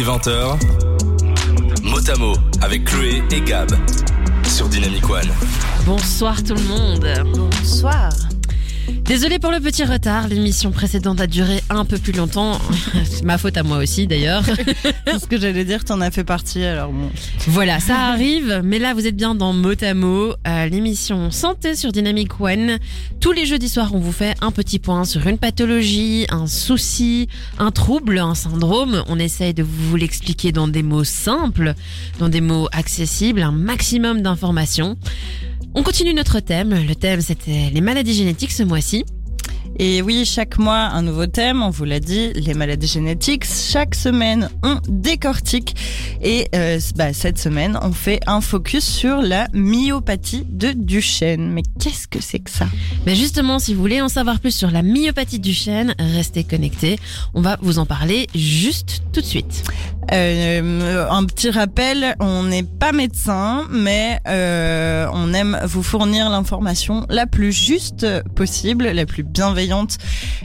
Des 20h, mot à mot avec Chloé et Gab sur Dynamic One. Bonsoir tout le monde. Bonsoir. Désolé pour le petit retard, l'émission précédente a duré un peu plus longtemps. C'est ma faute à moi aussi d'ailleurs. C'est ce que j'allais dire, t'en as fait partie alors bon. Voilà, ça arrive, mais là vous êtes bien dans Mot à Mot, euh, l'émission Santé sur Dynamic One. Tous les jeudis soirs, on vous fait un petit point sur une pathologie, un souci, un trouble, un syndrome. On essaye de vous l'expliquer dans des mots simples, dans des mots accessibles, un maximum d'informations. On continue notre thème. Le thème, c'était les maladies génétiques ce mois-ci. Et oui, chaque mois, un nouveau thème, on vous l'a dit, les maladies génétiques. Chaque semaine, on décortique. Et euh, bah, cette semaine, on fait un focus sur la myopathie de Duchenne. Mais qu'est-ce que c'est que ça? Mais justement, si vous voulez en savoir plus sur la myopathie de Duchenne, restez connectés. On va vous en parler juste tout de suite. Euh, un petit rappel, on n'est pas médecin, mais euh, on aime vous fournir l'information la plus juste possible, la plus bienveillante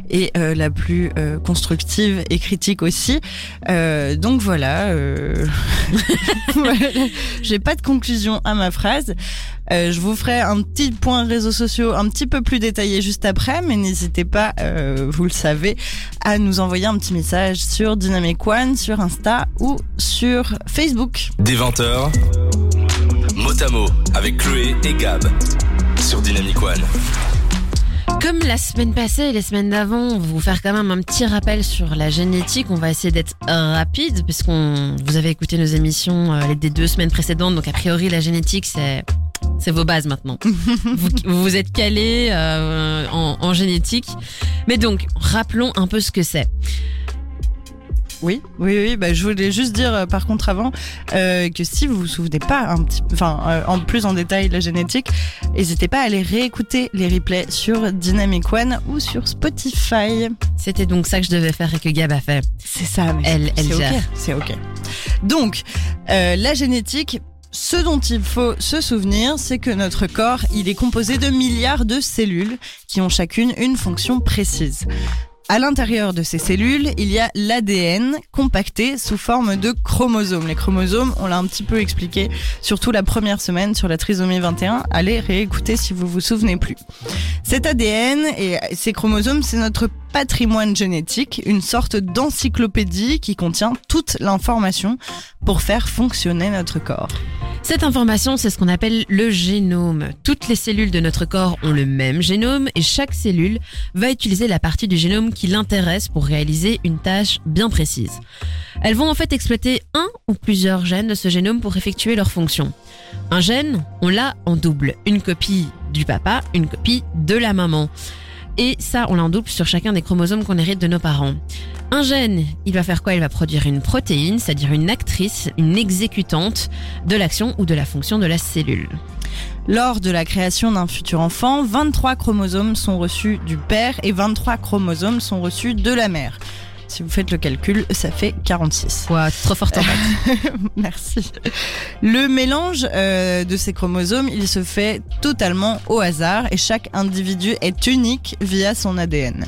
et euh, la plus euh, constructive et critique aussi. Euh, donc euh, voilà. j'ai pas de conclusion à ma phrase. Euh, je vous ferai un petit point réseaux sociaux un petit peu plus détaillé juste après, mais n'hésitez pas, euh, vous le savez, à nous envoyer un petit message sur Dynamic One, sur Insta ou sur Facebook. Des 20h, mot à mot avec Chloé et Gab sur Dynamic One. Comme la semaine passée et les semaines d'avant, on va vous faire quand même un petit rappel sur la génétique. On va essayer d'être rapide puisqu'on vous avez écouté nos émissions euh, les des deux semaines précédentes. Donc a priori la génétique c'est c'est vos bases maintenant. vous, vous êtes calé euh, en, en génétique. Mais donc rappelons un peu ce que c'est. Oui, oui, oui. Bah, je voulais juste dire, euh, par contre, avant, euh, que si vous vous souvenez pas un petit, enfin, euh, en plus en détail de la génétique, n'hésitez pas à aller réécouter les replays sur Dynamic One ou sur Spotify. C'était donc ça que je devais faire et que Gab a fait. C'est ça, mais Elle- c'est elle. C'est ok. Donc, la génétique. Ce dont il faut se souvenir, c'est que notre corps, il est composé de milliards de cellules qui ont chacune une fonction précise. À l'intérieur de ces cellules, il y a l'ADN compacté sous forme de chromosomes. Les chromosomes, on l'a un petit peu expliqué, surtout la première semaine sur la trisomie 21. Allez réécouter si vous vous souvenez plus. Cet ADN et ces chromosomes, c'est notre patrimoine génétique, une sorte d'encyclopédie qui contient toute l'information pour faire fonctionner notre corps. Cette information, c'est ce qu'on appelle le génome. Toutes les cellules de notre corps ont le même génome et chaque cellule va utiliser la partie du génome qui l'intéresse pour réaliser une tâche bien précise. Elles vont en fait exploiter un ou plusieurs gènes de ce génome pour effectuer leur fonction. Un gène, on l'a en double. Une copie du papa, une copie de la maman. Et ça, on l'a en double sur chacun des chromosomes qu'on hérite de nos parents. Un gène, il va faire quoi? Il va produire une protéine, c'est-à-dire une actrice, une exécutante de l'action ou de la fonction de la cellule. Lors de la création d'un futur enfant, 23 chromosomes sont reçus du père et 23 chromosomes sont reçus de la mère. Si vous faites le calcul, ça fait 46. Quoi, trop fort en fait. Merci. Le mélange euh, de ces chromosomes, il se fait totalement au hasard et chaque individu est unique via son ADN.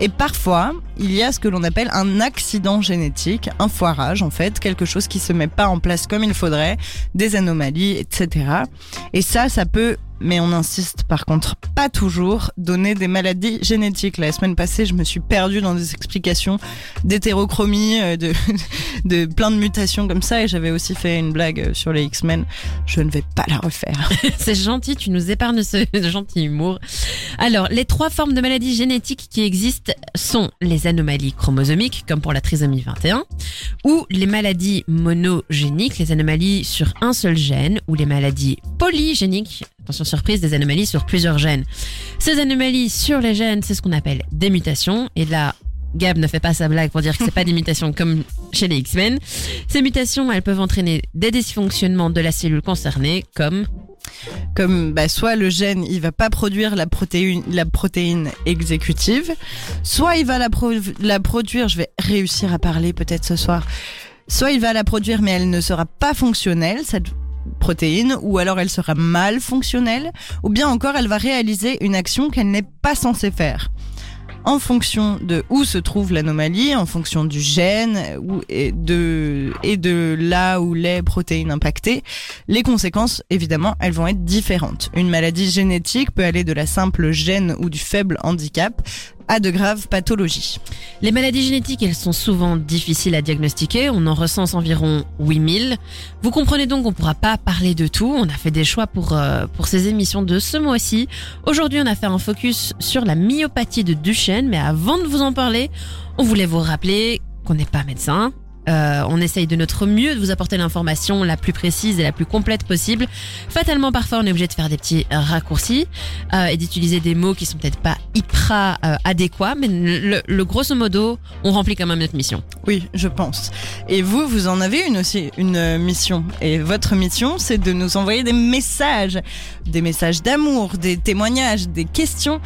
Et parfois, il y a ce que l'on appelle un accident génétique, un foirage en fait, quelque chose qui se met pas en place comme il faudrait, des anomalies, etc. Et ça, ça peut, mais on insiste par contre, pas toujours, donner des maladies génétiques. La semaine passée, je me suis perdue dans des explications d'hétérochromie, euh, de, de plein de mutations comme ça, et j'avais aussi fait une blague euh, sur les X-Men. Je ne vais pas la refaire. C'est gentil, tu nous épargnes ce gentil humour. Alors, les trois formes de maladies génétiques qui existent sont les anomalies chromosomiques, comme pour la trisomie 21, ou les maladies monogéniques, les anomalies sur un seul gène, ou les maladies polygéniques, attention surprise, des anomalies sur plusieurs gènes. Ces anomalies sur les gènes, c'est ce qu'on appelle des mutations, et là, Gab ne fait pas sa blague pour dire que c'est pas des mutations comme chez les X-Men. Ces mutations, elles peuvent entraîner des dysfonctionnements de la cellule concernée, comme Comme bah, soit le gène, il va pas produire la protéine, la protéine exécutive, soit il va la, la produire. Je vais réussir à parler peut-être ce soir. Soit il va la produire, mais elle ne sera pas fonctionnelle protéine, ou alors elle sera mal fonctionnelle, ou bien encore elle va réaliser une action qu'elle n'est pas censée faire. En fonction de où se trouve l'anomalie, en fonction du gène ou, et, de, et de là où les protéines impactées, les conséquences, évidemment, elles vont être différentes. Une maladie génétique peut aller de la simple gêne ou du faible handicap à de graves pathologies. Les maladies génétiques, elles sont souvent difficiles à diagnostiquer. On en recense environ 8000. Vous comprenez donc qu'on ne pourra pas parler de tout. On a fait des choix pour, euh, pour ces émissions de ce mois-ci. Aujourd'hui, on a fait un focus sur la myopathie de Duchenne. Mais avant de vous en parler, on voulait vous rappeler qu'on n'est pas médecin, euh, on essaye de notre mieux de vous apporter l'information la plus précise et la plus complète possible. Fatalement, parfois, on est obligé de faire des petits raccourcis euh, et d'utiliser des mots qui sont peut-être pas euh, adéquats, mais le, grosso modo, on remplit quand même notre mission. Oui, je pense. Et vous, vous en avez une aussi, une mission. Et votre mission, c'est de nous envoyer des messages, des messages d'amour, des témoignages, des questions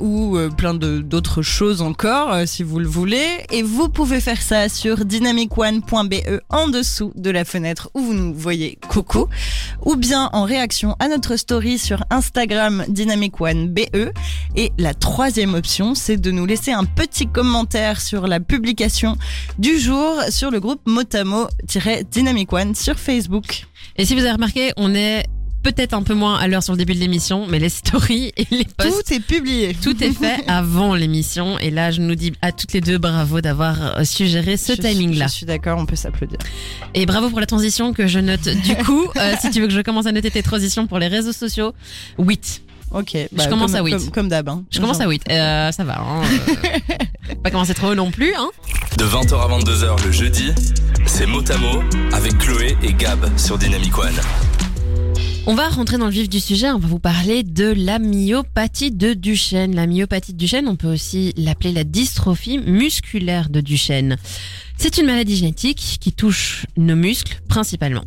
ou plein d'autres choses encore, si vous le voulez. Et vous pouvez faire ça sur dynamicone.be en dessous de la fenêtre où vous nous voyez coucou ou bien en réaction à notre story sur Instagram dynamicone.be et la troisième option c'est de nous laisser un petit commentaire sur la publication du jour sur le groupe Motamo-Dynamic One sur Facebook. Et si vous avez remarqué, on est peut-être un peu moins à l'heure sur le début de l'émission, mais les stories et les posts. Tout est publié. Tout est fait avant l'émission. Et là, je nous dis à toutes les deux bravo d'avoir euh, suggéré ce timing-là. Je suis d'accord, on peut s'applaudir. Et bravo pour la transition que je note du coup. Euh, si tu veux que je commence à noter tes transitions pour les réseaux sociaux, 8. Ok, bah, je commence à 8. Comme, d'hab. Hein. Je commence à 8. Euh, ça va. Hein, pas commencer trop haut non plus. Hein. De 20h à 22h le jeudi, c'est Motamo avec Chloé et Gab sur Dynamic One. On va rentrer dans le vif du sujet, on va vous parler de la myopathie de Duchenne. La myopathie de Duchenne, on peut aussi l'appeler la dystrophie musculaire de Duchenne. C'est une maladie génétique qui touche nos muscles principalement.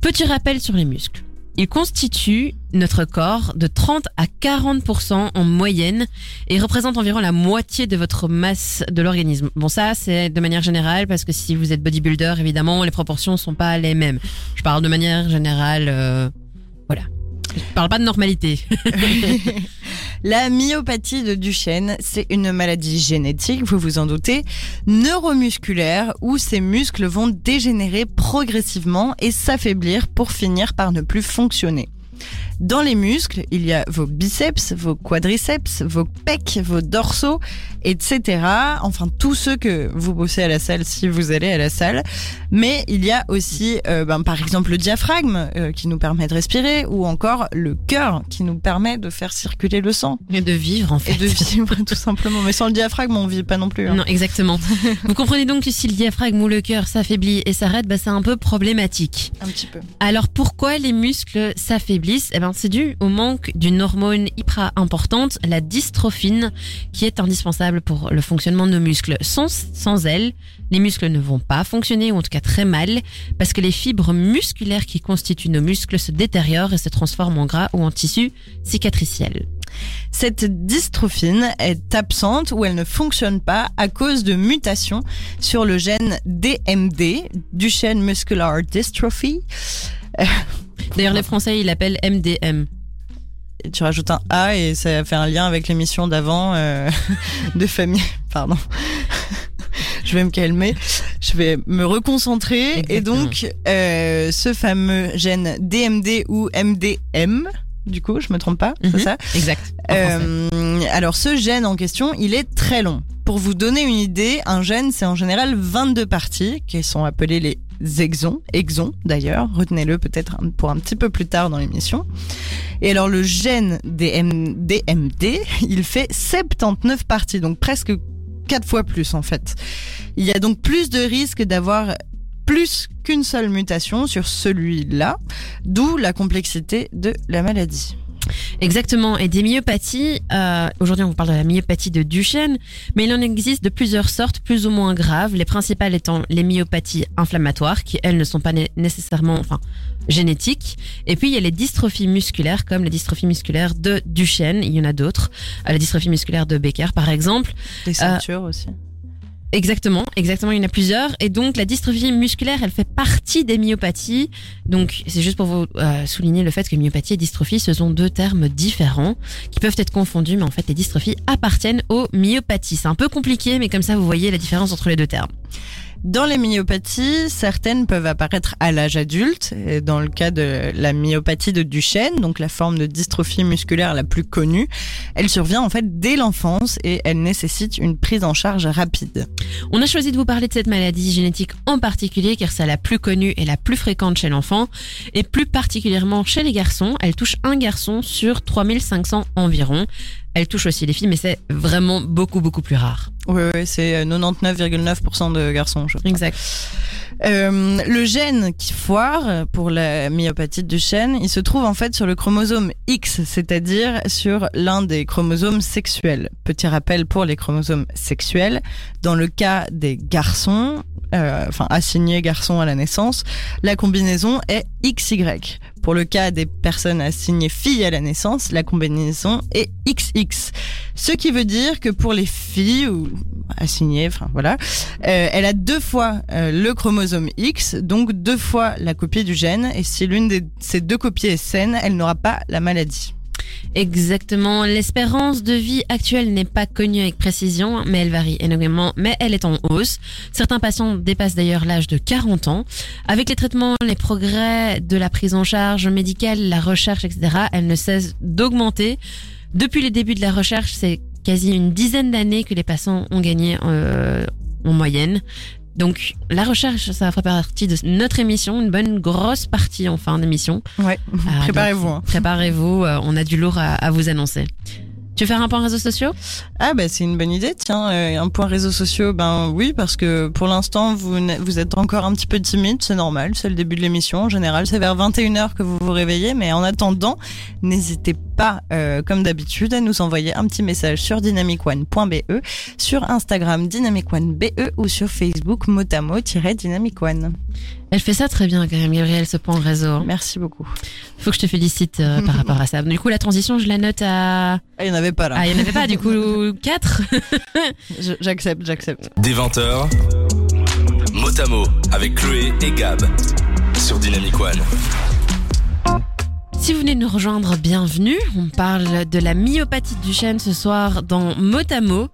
Petit rappel sur les muscles. Ils constituent notre corps de 30 à 40% en moyenne et représentent environ la moitié de votre masse de l'organisme. Bon ça c'est de manière générale parce que si vous êtes bodybuilder évidemment les proportions sont pas les mêmes. Je parle de manière générale euh, voilà. Je parle pas de normalité. La myopathie de Duchenne, c'est une maladie génétique, vous vous en doutez, neuromusculaire où ces muscles vont dégénérer progressivement et s'affaiblir pour finir par ne plus fonctionner. Dans les muscles, il y a vos biceps, vos quadriceps, vos pecs, vos dorsaux, etc. Enfin, tous ceux que vous bossez à la salle si vous allez à la salle. Mais il y a aussi, euh, ben, par exemple, le diaphragme euh, qui nous permet de respirer, ou encore le cœur qui nous permet de faire circuler le sang. Et de vivre, en fait. Et de vivre, tout simplement. Mais sans le diaphragme, on vit pas non plus. Hein. Non, exactement. vous comprenez donc que si le diaphragme ou le cœur s'affaiblit et s'arrête, bah, c'est un peu problématique. Un petit peu. Alors, pourquoi les muscles s'affaiblissent? Eh ben, c'est dû au manque d'une hormone hyper importante, la dystrophine, qui est indispensable pour le fonctionnement de nos muscles. Sans, sans elle, les muscles ne vont pas fonctionner, ou en tout cas très mal, parce que les fibres musculaires qui constituent nos muscles se détériorent et se transforment en gras ou en tissu cicatriciel. Cette dystrophine est absente ou elle ne fonctionne pas à cause de mutations sur le gène DMD, Duchenne Muscular Dystrophy. D'ailleurs, les Français, ils l'appellent MDM. Et tu rajoutes un A et ça fait un lien avec l'émission d'avant euh, de famille. Pardon. je vais me calmer, je vais me reconcentrer. Et donc, euh, ce fameux gène DMD ou MDM, du coup, je me trompe pas, c'est Mhm. ça Exact. euh, alors ce gène en question, il est très long. Pour vous donner une idée, un gène, c'est en général 22 parties, qui sont appelées les exons d'ailleurs, retenez-le peut-être pour un petit peu plus tard dans l'émission. Et alors le gène DM, DMD, il fait 79 parties, donc presque quatre fois plus en fait. Il y a donc plus de risques d'avoir plus qu'une seule mutation sur celui-là, d'où la complexité de la maladie. Exactement. Et des myopathies, euh, aujourd'hui on vous parle de la myopathie de Duchenne, mais il en existe de plusieurs sortes, plus ou moins graves. Les principales étant les myopathies inflammatoires, qui elles ne sont pas né- nécessairement, enfin, génétiques. Et puis il y a les dystrophies musculaires, comme la dystrophie musculaire de Duchenne. Il y en a d'autres. Euh, la dystrophie musculaire de Becker, par exemple. Les ceintures aussi. Exactement, exactement, il y en a plusieurs. Et donc la dystrophie musculaire, elle fait partie des myopathies. Donc c'est juste pour vous euh, souligner le fait que myopathie et dystrophie, ce sont deux termes différents qui peuvent être confondus, mais en fait les dystrophies appartiennent aux myopathies. C'est un peu compliqué, mais comme ça vous voyez la différence entre les deux termes. Dans les myopathies, certaines peuvent apparaître à l'âge adulte. Et dans le cas de la myopathie de Duchenne, donc la forme de dystrophie musculaire la plus connue, elle survient en fait dès l'enfance et elle nécessite une prise en charge rapide. On a choisi de vous parler de cette maladie génétique en particulier car c'est la plus connue et la plus fréquente chez l'enfant et plus particulièrement chez les garçons. Elle touche un garçon sur 3500 environ. Elle touche aussi les filles, mais c'est vraiment beaucoup, beaucoup plus rare. Oui, oui c'est 99,9% de garçons. Je crois. Exact. Euh, le gène qui foire pour la myopathie du chêne, il se trouve en fait sur le chromosome X, c'est-à-dire sur l'un des chromosomes sexuels. Petit rappel pour les chromosomes sexuels, dans le cas des garçons, euh, enfin assignés garçons à la naissance, la combinaison est XY. Pour le cas des personnes assignées filles à la naissance, la combinaison est XX. Ce qui veut dire que pour les filles ou assignées, enfin voilà, euh, elle a deux fois le chromosome X, donc deux fois la copie du gène. Et si l'une de ces deux copies est saine, elle n'aura pas la maladie. Exactement. L'espérance de vie actuelle n'est pas connue avec précision, mais elle varie énormément, mais elle est en hausse. Certains patients dépassent d'ailleurs l'âge de 40 ans. Avec les traitements, les progrès de la prise en charge médicale, la recherche, etc., elle ne cesse d'augmenter. Depuis les débuts de la recherche, c'est quasi une dizaine d'années que les patients ont gagné euh, en moyenne. Donc la recherche, ça fera partie de notre émission, une bonne grosse partie en fin d'émission. Ouais, Ah, préparez-vous. hein. Préparez-vous, euh, on a du lourd à, à vous annoncer. Tu veux faire un point réseaux sociaux? Ah bah c'est une bonne idée, tiens, euh, un point réseaux sociaux, ben oui, parce que pour l'instant vous, vous êtes encore un petit peu timide, c'est normal, c'est le début de l'émission, en général c'est vers 21h que vous vous réveillez, mais en attendant, n'hésitez pas, euh, comme d'habitude, à nous envoyer un petit message sur dynamicone.be, sur Instagram dynamicone.be ou sur Facebook motamo-dynamicone. Elle fait ça très bien quand même, Gabriel, ce point réseau. hein. Merci beaucoup. Faut que je te félicite euh, par rapport à ça. Du coup, la transition, je la note à... Ah, il n'y en avait pas là. Ah, il n'y en avait pas, du coup, 4 Je- J'accepte, j'accepte. Des 20h, Motamo avec Chloé et Gab sur Dynamic One. Si vous venez nous rejoindre, bienvenue. On parle de la myopathie du chêne ce soir dans Motamo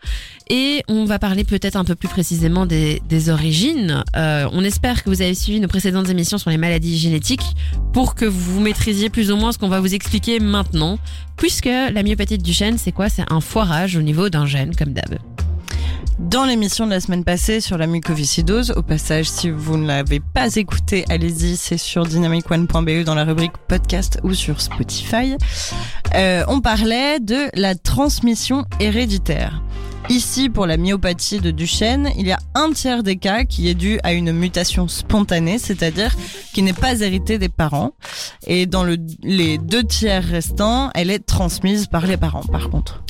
et on va parler peut-être un peu plus précisément des, des origines. Euh, on espère que vous avez suivi nos précédentes émissions sur les maladies génétiques pour que vous maîtrisiez plus ou moins ce qu'on va vous expliquer maintenant. Puisque la myopathie du chêne, c'est quoi? C'est un foirage au niveau d'un gène, comme d'hab. Dans l'émission de la semaine passée sur la mucoviscidose, au passage, si vous ne l'avez pas écouté, allez-y, c'est sur dynamicone.be dans la rubrique podcast ou sur Spotify. Euh, on parlait de la transmission héréditaire. Ici, pour la myopathie de Duchenne, il y a un tiers des cas qui est dû à une mutation spontanée, c'est-à-dire qui n'est pas héritée des parents. Et dans le, les deux tiers restants, elle est transmise par les parents, par contre.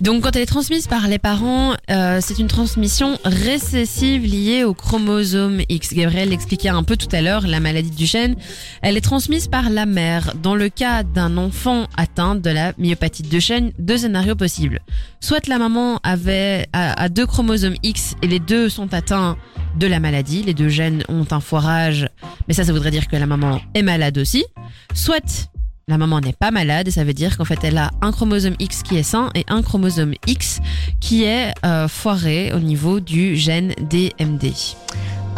Donc quand elle est transmise par les parents, euh, c'est une transmission récessive liée au chromosome X. Gabriel l'expliquait un peu tout à l'heure, la maladie du chêne, elle est transmise par la mère. Dans le cas d'un enfant atteint de la myopathie de chêne, deux scénarios possibles. Soit la maman avait a, a deux chromosomes X et les deux sont atteints de la maladie, les deux gènes ont un foirage, mais ça ça voudrait dire que la maman est malade aussi. Soit la maman n'est pas malade et ça veut dire qu'en fait elle a un chromosome X qui est sain et un chromosome X qui est euh, foiré au niveau du gène DMD.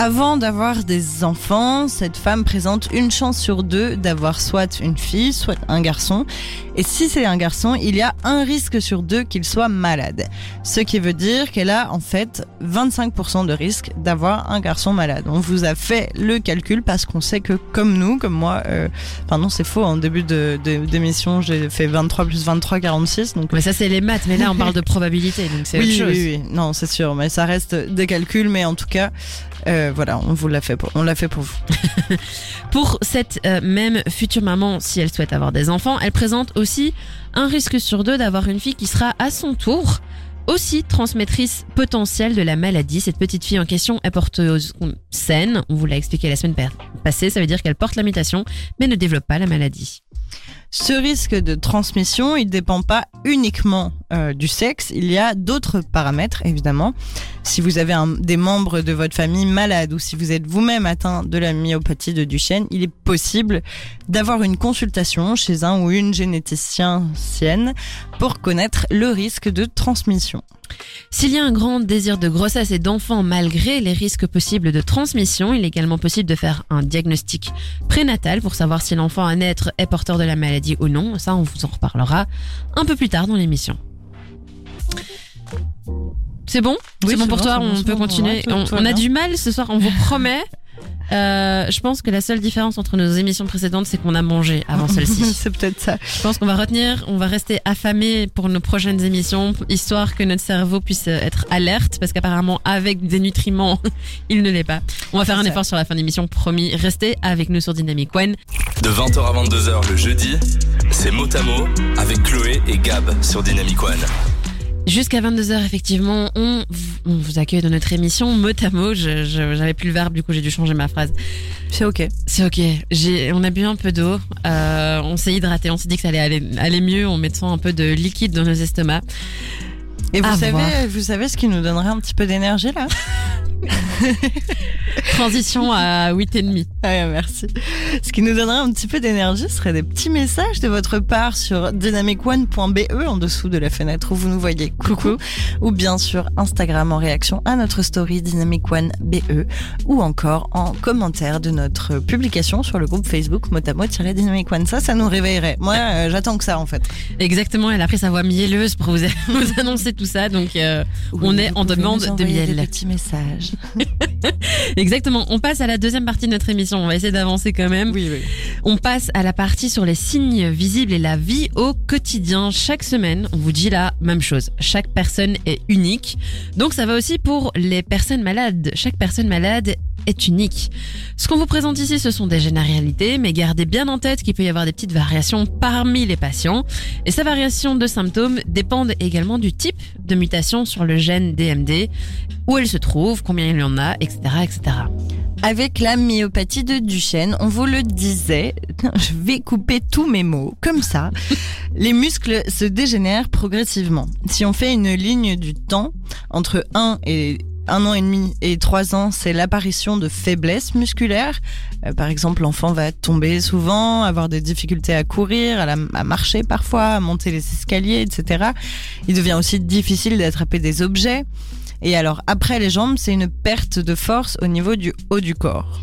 Avant d'avoir des enfants, cette femme présente une chance sur deux d'avoir soit une fille, soit un garçon. Et si c'est un garçon, il y a un risque sur deux qu'il soit malade. Ce qui veut dire qu'elle a en fait 25% de risque d'avoir un garçon malade. On vous a fait le calcul parce qu'on sait que comme nous, comme moi, euh, enfin non c'est faux, en début de- de- d'émission j'ai fait 23 plus 23, 46. Donc Mais ça c'est les maths, mais là on parle de probabilité, donc c'est oui, autre chose. oui, oui, non c'est sûr, mais ça reste des calculs, mais en tout cas, euh, voilà, on vous l'a fait pour, on l'a fait pour vous. Pour cette euh, même future maman, si elle souhaite avoir des enfants, elle présente aussi un risque sur deux d'avoir une fille qui sera à son tour aussi transmettrice potentielle de la maladie. Cette petite fille en question est porteuse saine. On vous l'a expliqué la semaine pa- passée. Ça veut dire qu'elle porte la mutation, mais ne développe pas la maladie. Ce risque de transmission, il dépend pas uniquement euh, du sexe, il y a d'autres paramètres évidemment. Si vous avez des membres de votre famille malades ou si vous êtes vous-même atteint de la myopathie de Duchenne, il est possible d'avoir une consultation chez un ou une généticienne pour connaître le risque de transmission. S'il y a un grand désir de grossesse et d'enfant malgré les risques possibles de transmission, il est également possible de faire un diagnostic prénatal pour savoir si l'enfant à naître est porteur de la maladie ou non. Ça, on vous en reparlera un peu plus tard dans l'émission. C'est bon? Oui, C'est bon pour bon, toi bon, On peut bon, continuer ouais, on, a du mal ce soir, on vous promet. Euh, je pense que la seule différence entre nos émissions précédentes, c'est qu'on a mangé avant celle-ci. C'est peut-être ça. Je pense qu'on va retenir, on va rester affamé pour nos prochaines émissions, histoire que notre cerveau puisse être alerte, parce qu'apparemment avec des nutriments, il ne l'est pas. On va faire un ça. effort sur la fin d'émission, promis. Restez avec nous sur Dynamic One. De 20h à 22h le jeudi, c'est mot à mot avec Chloé et Gab sur Dynamic One. Jusqu'à 22h, effectivement, on, on vous accueille dans notre émission mot à mot. J'avais plus le verbe, du coup j'ai dû changer ma phrase. C'est ok. C'est ok. On a bu un peu d'eau. Euh, on s'est hydraté. On s'est dit que ça allait aller, aller mieux en mettant un peu de liquide dans nos estomacs. Et vous À savez, voir. vous savez ce qui nous donnerait un petit peu d'énergie là Transition à 8 et demi. Ouais, merci. Ce qui nous donnerait un petit peu d'énergie serait des petits messages de votre part sur dynamicone.be en dessous de la fenêtre où vous nous voyez. Coucou. Ou bien sur Instagram en réaction à notre story dynamicone.be ou encore en commentaire de notre publication sur le groupe Facebook motamo-dynamic one. Ça, ça nous réveillerait. Moi, euh, j'attends que ça en fait. Exactement. Elle a pris sa voix mielleuse pour vous, vous annoncer tout ça. Donc, euh, On est en demande nous de miel. Des petits messages. exactement. On passe à la deuxième partie de notre émission. On va essayer d'avancer quand même. Oui, oui. On passe à la partie sur les signes visibles et la vie au quotidien. Chaque semaine, on vous dit la même chose. Chaque personne est unique. Donc ça va aussi pour les personnes malades. Chaque personne malade est unique. Ce qu'on vous présente ici, ce sont des généralités, mais gardez bien en tête qu'il peut y avoir des petites variations parmi les patients. Et ces variations de symptômes dépendent également du type de mutation sur le gène DMD, où elle se trouve, combien il y en a, etc., etc. Avec la myopathie de Duchenne, on vous le disait, je vais couper tous mes mots, comme ça. Les muscles se dégénèrent progressivement. Si on fait une ligne du temps, entre 1 et un an et demi et trois ans, c'est l'apparition de faiblesses musculaires. Euh, par exemple, l'enfant va tomber souvent, avoir des difficultés à courir, à, à marcher parfois, à monter les escaliers, etc. Il devient aussi difficile d'attraper des objets. Et alors, après les jambes, c'est une perte de force au niveau du haut du corps.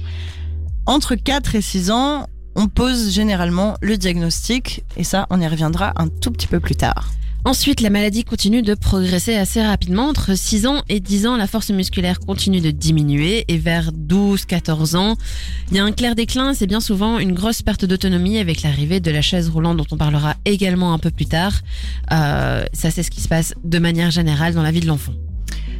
Entre 4 et 6 ans, on pose généralement le diagnostic, et ça, on y reviendra un tout petit peu plus tard. Ensuite, la maladie continue de progresser assez rapidement. Entre 6 ans et 10 ans, la force musculaire continue de diminuer et vers 12-14 ans, il y a un clair déclin. C'est bien souvent une grosse perte d'autonomie avec l'arrivée de la chaise roulante dont on parlera également un peu plus tard. Euh, ça, c'est ce qui se passe de manière générale dans la vie de l'enfant.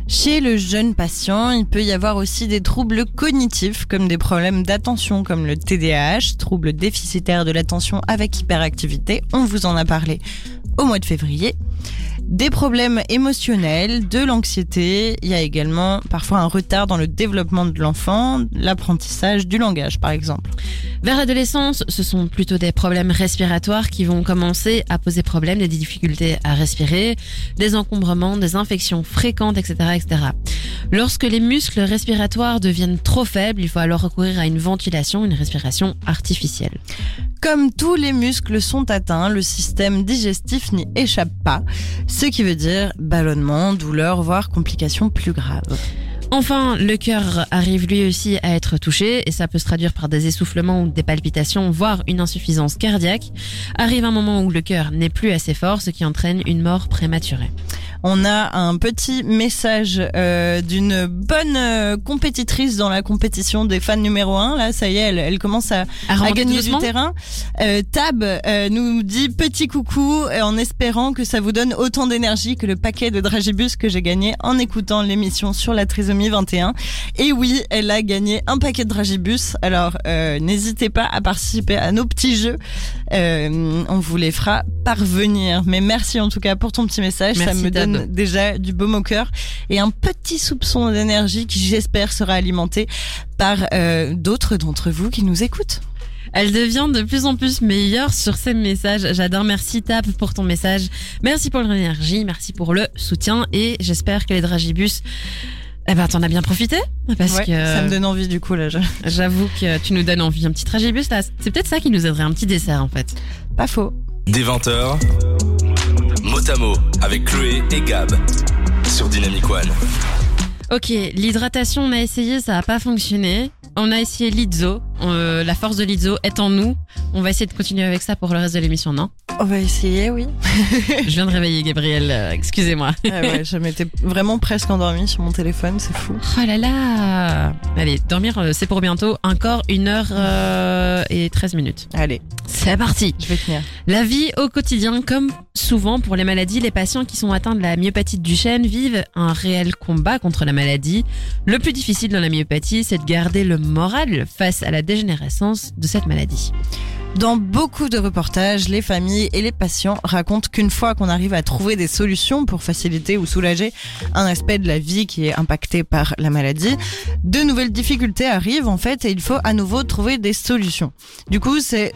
Chez le jeune patient, il peut y avoir aussi des troubles cognitifs comme des problèmes d'attention comme le TDAH, trouble déficitaire de l'attention avec hyperactivité, on vous en a parlé au mois de février. Des problèmes émotionnels, de l'anxiété, il y a également parfois un retard dans le développement de l'enfant, l'apprentissage du langage par exemple. Vers l'adolescence, ce sont plutôt des problèmes respiratoires qui vont commencer à poser problème, des difficultés à respirer, des encombrements, des infections fréquentes, etc., etc. Lorsque les muscles respiratoires deviennent trop faibles, il faut alors recourir à une ventilation, une respiration artificielle. Comme tous les muscles sont atteints, le système digestif n'y échappe pas, ce qui veut dire ballonnement, douleur, voire complications plus graves. Enfin, le cœur arrive lui aussi à être touché et ça peut se traduire par des essoufflements ou des palpitations, voire une insuffisance cardiaque. Arrive un moment où le cœur n'est plus assez fort, ce qui entraîne une mort prématurée. On a un petit message euh, d'une bonne euh, compétitrice dans la compétition des fans numéro 1. Là, ça y est, elle, elle commence à, À à gagner du terrain. Euh, Tab euh, nous dit petit coucou euh, en espérant que ça vous donne autant d'énergie que le paquet de Dragibus que j'ai gagné en écoutant l'émission sur la trisomie 21. Et oui, elle a gagné un paquet de Dragibus. Alors euh, n'hésitez pas à participer à nos petits jeux. Euh, on vous les fera parvenir. Mais merci en tout cas pour ton petit message. Merci, ça me Tab. Donne déjà du baume au cœur et un petit soupçon d'énergie qui j'espère sera alimenté par euh, d'autres d'entre vous qui nous écoutent. Elle devient de plus en plus meilleure sur ses messages. J'adore. Merci Tap pour ton message. Merci pour l'énergie. Merci pour le soutien. Et j'espère que les dragibus, eh ben, t'en as bien profité. Parce Ouais, que Ça me donne envie du coup là. j'avoue que tu nous donnes envie. Un petit dragibus là. C'est peut-être ça qui nous aiderait. Un petit dessert en fait. Pas faux. Des 20h, avec Chloé et Gab sur Dynamic One. Ok, l'hydratation, on a essayé, ça a pas fonctionné. On a essayé l'Izzo. Euh, la force de l'Izzo est en nous. On va essayer de continuer avec ça pour le reste de l'émission, non? On va essayer, oui. Je viens de réveiller Gabriel, euh, excusez-moi. Ah ouais, je m'étais vraiment presque endormie sur mon téléphone, c'est fou. Oh là là Allez, dormir, euh, c'est pour bientôt. Encore une heure euh, et 13 minutes. Allez, C'est parti je vais tenir. La vie au quotidien, comme souvent pour les maladies, les patients qui sont atteints de la myopathie de Duchenne vivent un réel combat contre la maladie. Le plus difficile dans la myopathie, c'est de garder le moral face à la dégénérescence de cette maladie. Dans beaucoup de reportages, les familles et les patients racontent qu'une fois qu'on arrive à trouver des solutions pour faciliter ou soulager un aspect de la vie qui est impacté par la maladie, de nouvelles difficultés arrivent en fait et il faut à nouveau trouver des solutions. Du coup, c'est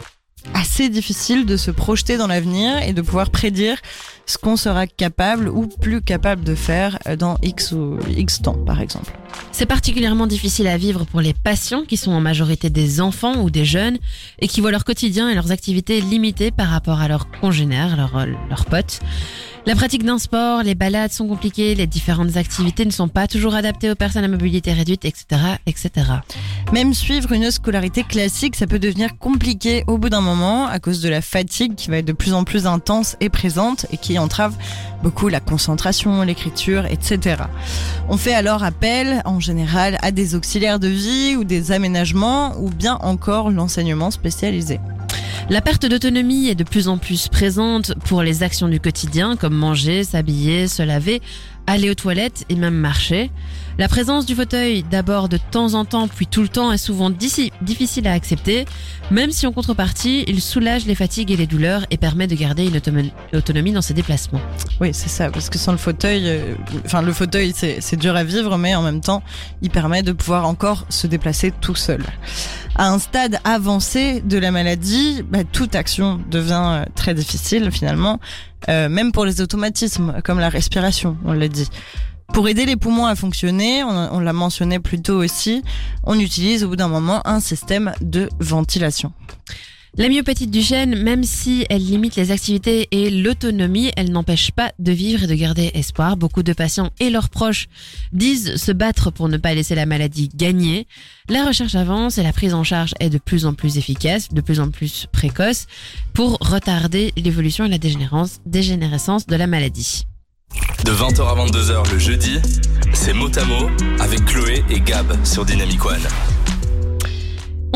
assez difficile de se projeter dans l'avenir et de pouvoir prédire ce qu'on sera capable ou plus capable de faire dans X ou X temps par exemple. C'est particulièrement difficile à vivre pour les patients qui sont en majorité des enfants ou des jeunes et qui voient leur quotidien et leurs activités limitées par rapport à leurs congénères, leurs, leurs potes. La pratique d'un sport, les balades sont compliquées, les différentes activités ne sont pas toujours adaptées aux personnes à mobilité réduite, etc., etc. Même suivre une scolarité classique, ça peut devenir compliqué au bout d'un moment à cause de la fatigue qui va être de plus en plus intense et présente et qui entrave beaucoup la concentration, l'écriture, etc. On fait alors appel en général à des auxiliaires de vie ou des aménagements ou bien encore l'enseignement spécialisé. La perte d'autonomie est de plus en plus présente pour les actions du quotidien comme manger, s'habiller, se laver, aller aux toilettes et même marcher. La présence du fauteuil d'abord de temps en temps puis tout le temps est souvent difficile à accepter, même si en contrepartie il soulage les fatigues et les douleurs et permet de garder une autonomie dans ses déplacements. Oui, c'est ça, parce que sans le fauteuil, euh, enfin le fauteuil c'est c'est dur à vivre, mais en même temps, il permet de pouvoir encore se déplacer tout seul. À un stade avancé de la maladie, bah, toute action devient euh, très difficile finalement, euh, même pour les automatismes comme la respiration, on l'a dit. Pour aider les poumons à fonctionner, on, l'a mentionné plus tôt aussi, on utilise au bout d'un moment un système de ventilation. La myopathie de Duchenne, même si elle limite les activités et l'autonomie, elle n'empêche pas de vivre et de garder espoir. Beaucoup de patients et leurs proches disent se battre pour ne pas laisser la maladie gagner. La recherche avance et la prise en charge est de plus en plus efficace, de plus en plus précoce pour retarder l'évolution et la dégénérescence de la maladie. De 20h à 22h le jeudi, c'est mot à mot avec Chloé et Gab sur Dynamic One.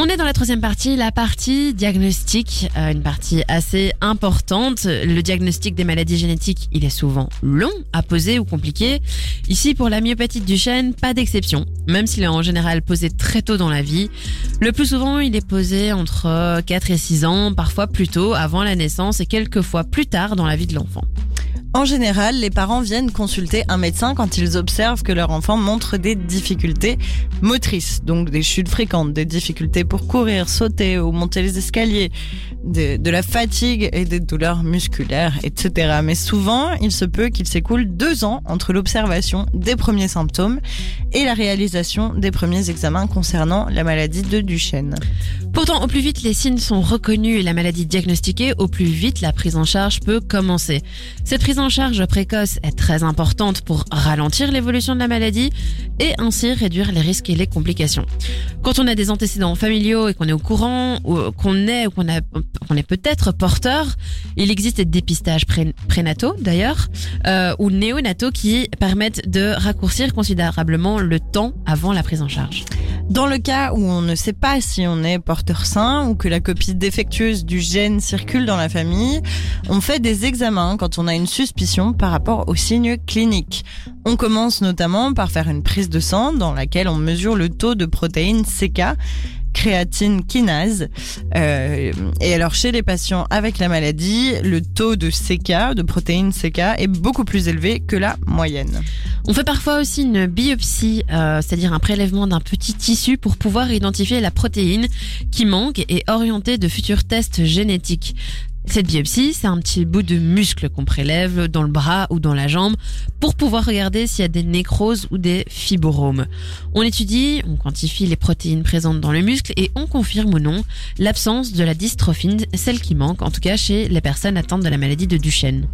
On est dans la troisième partie, la partie diagnostic, euh, une partie assez importante. Le diagnostic des maladies génétiques, il est souvent long à poser ou compliqué. Ici, pour la myopathie de Duchenne, pas d'exception, même s'il est en général posé très tôt dans la vie. Le plus souvent, il est posé entre 4 et 6 ans, parfois plus tôt, avant la naissance et quelquefois plus tard dans la vie de l'enfant. En général, les parents viennent consulter un médecin quand ils observent que leur enfant montre des difficultés motrices, donc des chutes fréquentes, des difficultés pour courir, sauter ou monter les escaliers, de, la fatigue et des douleurs musculaires, etc. Mais souvent, il se peut qu'il s'écoule deux ans entre l'observation des premiers symptômes et la réalisation des premiers examens concernant la maladie de Duchenne. Pourtant, au plus vite les signes sont reconnus et la maladie diagnostiquée, au plus vite la prise en charge peut commencer. Cette prise en charge précoce est très importante pour ralentir l'évolution de la maladie et ainsi réduire les risques et les complications. Quand on a des antécédents familiaux et qu'on est au courant, ou qu'on est ou qu'on est peut-être porteur, il existe des dépistages pré- prénataux d'ailleurs euh, ou néonataux qui permettent de raccourcir considérablement le temps avant la prise en charge. Dans le cas où on ne sait pas si on est porteur sain ou que la copie défectueuse du gène circule dans la famille, on fait des examens quand on a une suspicion par rapport aux signes cliniques. On commence notamment par faire une prise de sang dans laquelle on mesure le taux de protéines CK créatine kinase. Euh, et alors chez les patients avec la maladie, le taux de CK, de protéines CK, est beaucoup plus élevé que la moyenne. On fait parfois aussi une biopsie, euh, c'est-à-dire un prélèvement d'un petit tissu pour pouvoir identifier la protéine qui manque et orienter de futurs tests génétiques. Cette biopsie, c'est un petit bout de muscle qu'on prélève dans le bras ou dans la jambe pour pouvoir regarder s'il y a des nécroses ou des fibromes. On étudie, on quantifie les protéines présentes dans le muscle et on confirme ou non l'absence de la dystrophine, celle qui manque en tout cas chez les personnes atteintes de la maladie de Duchenne.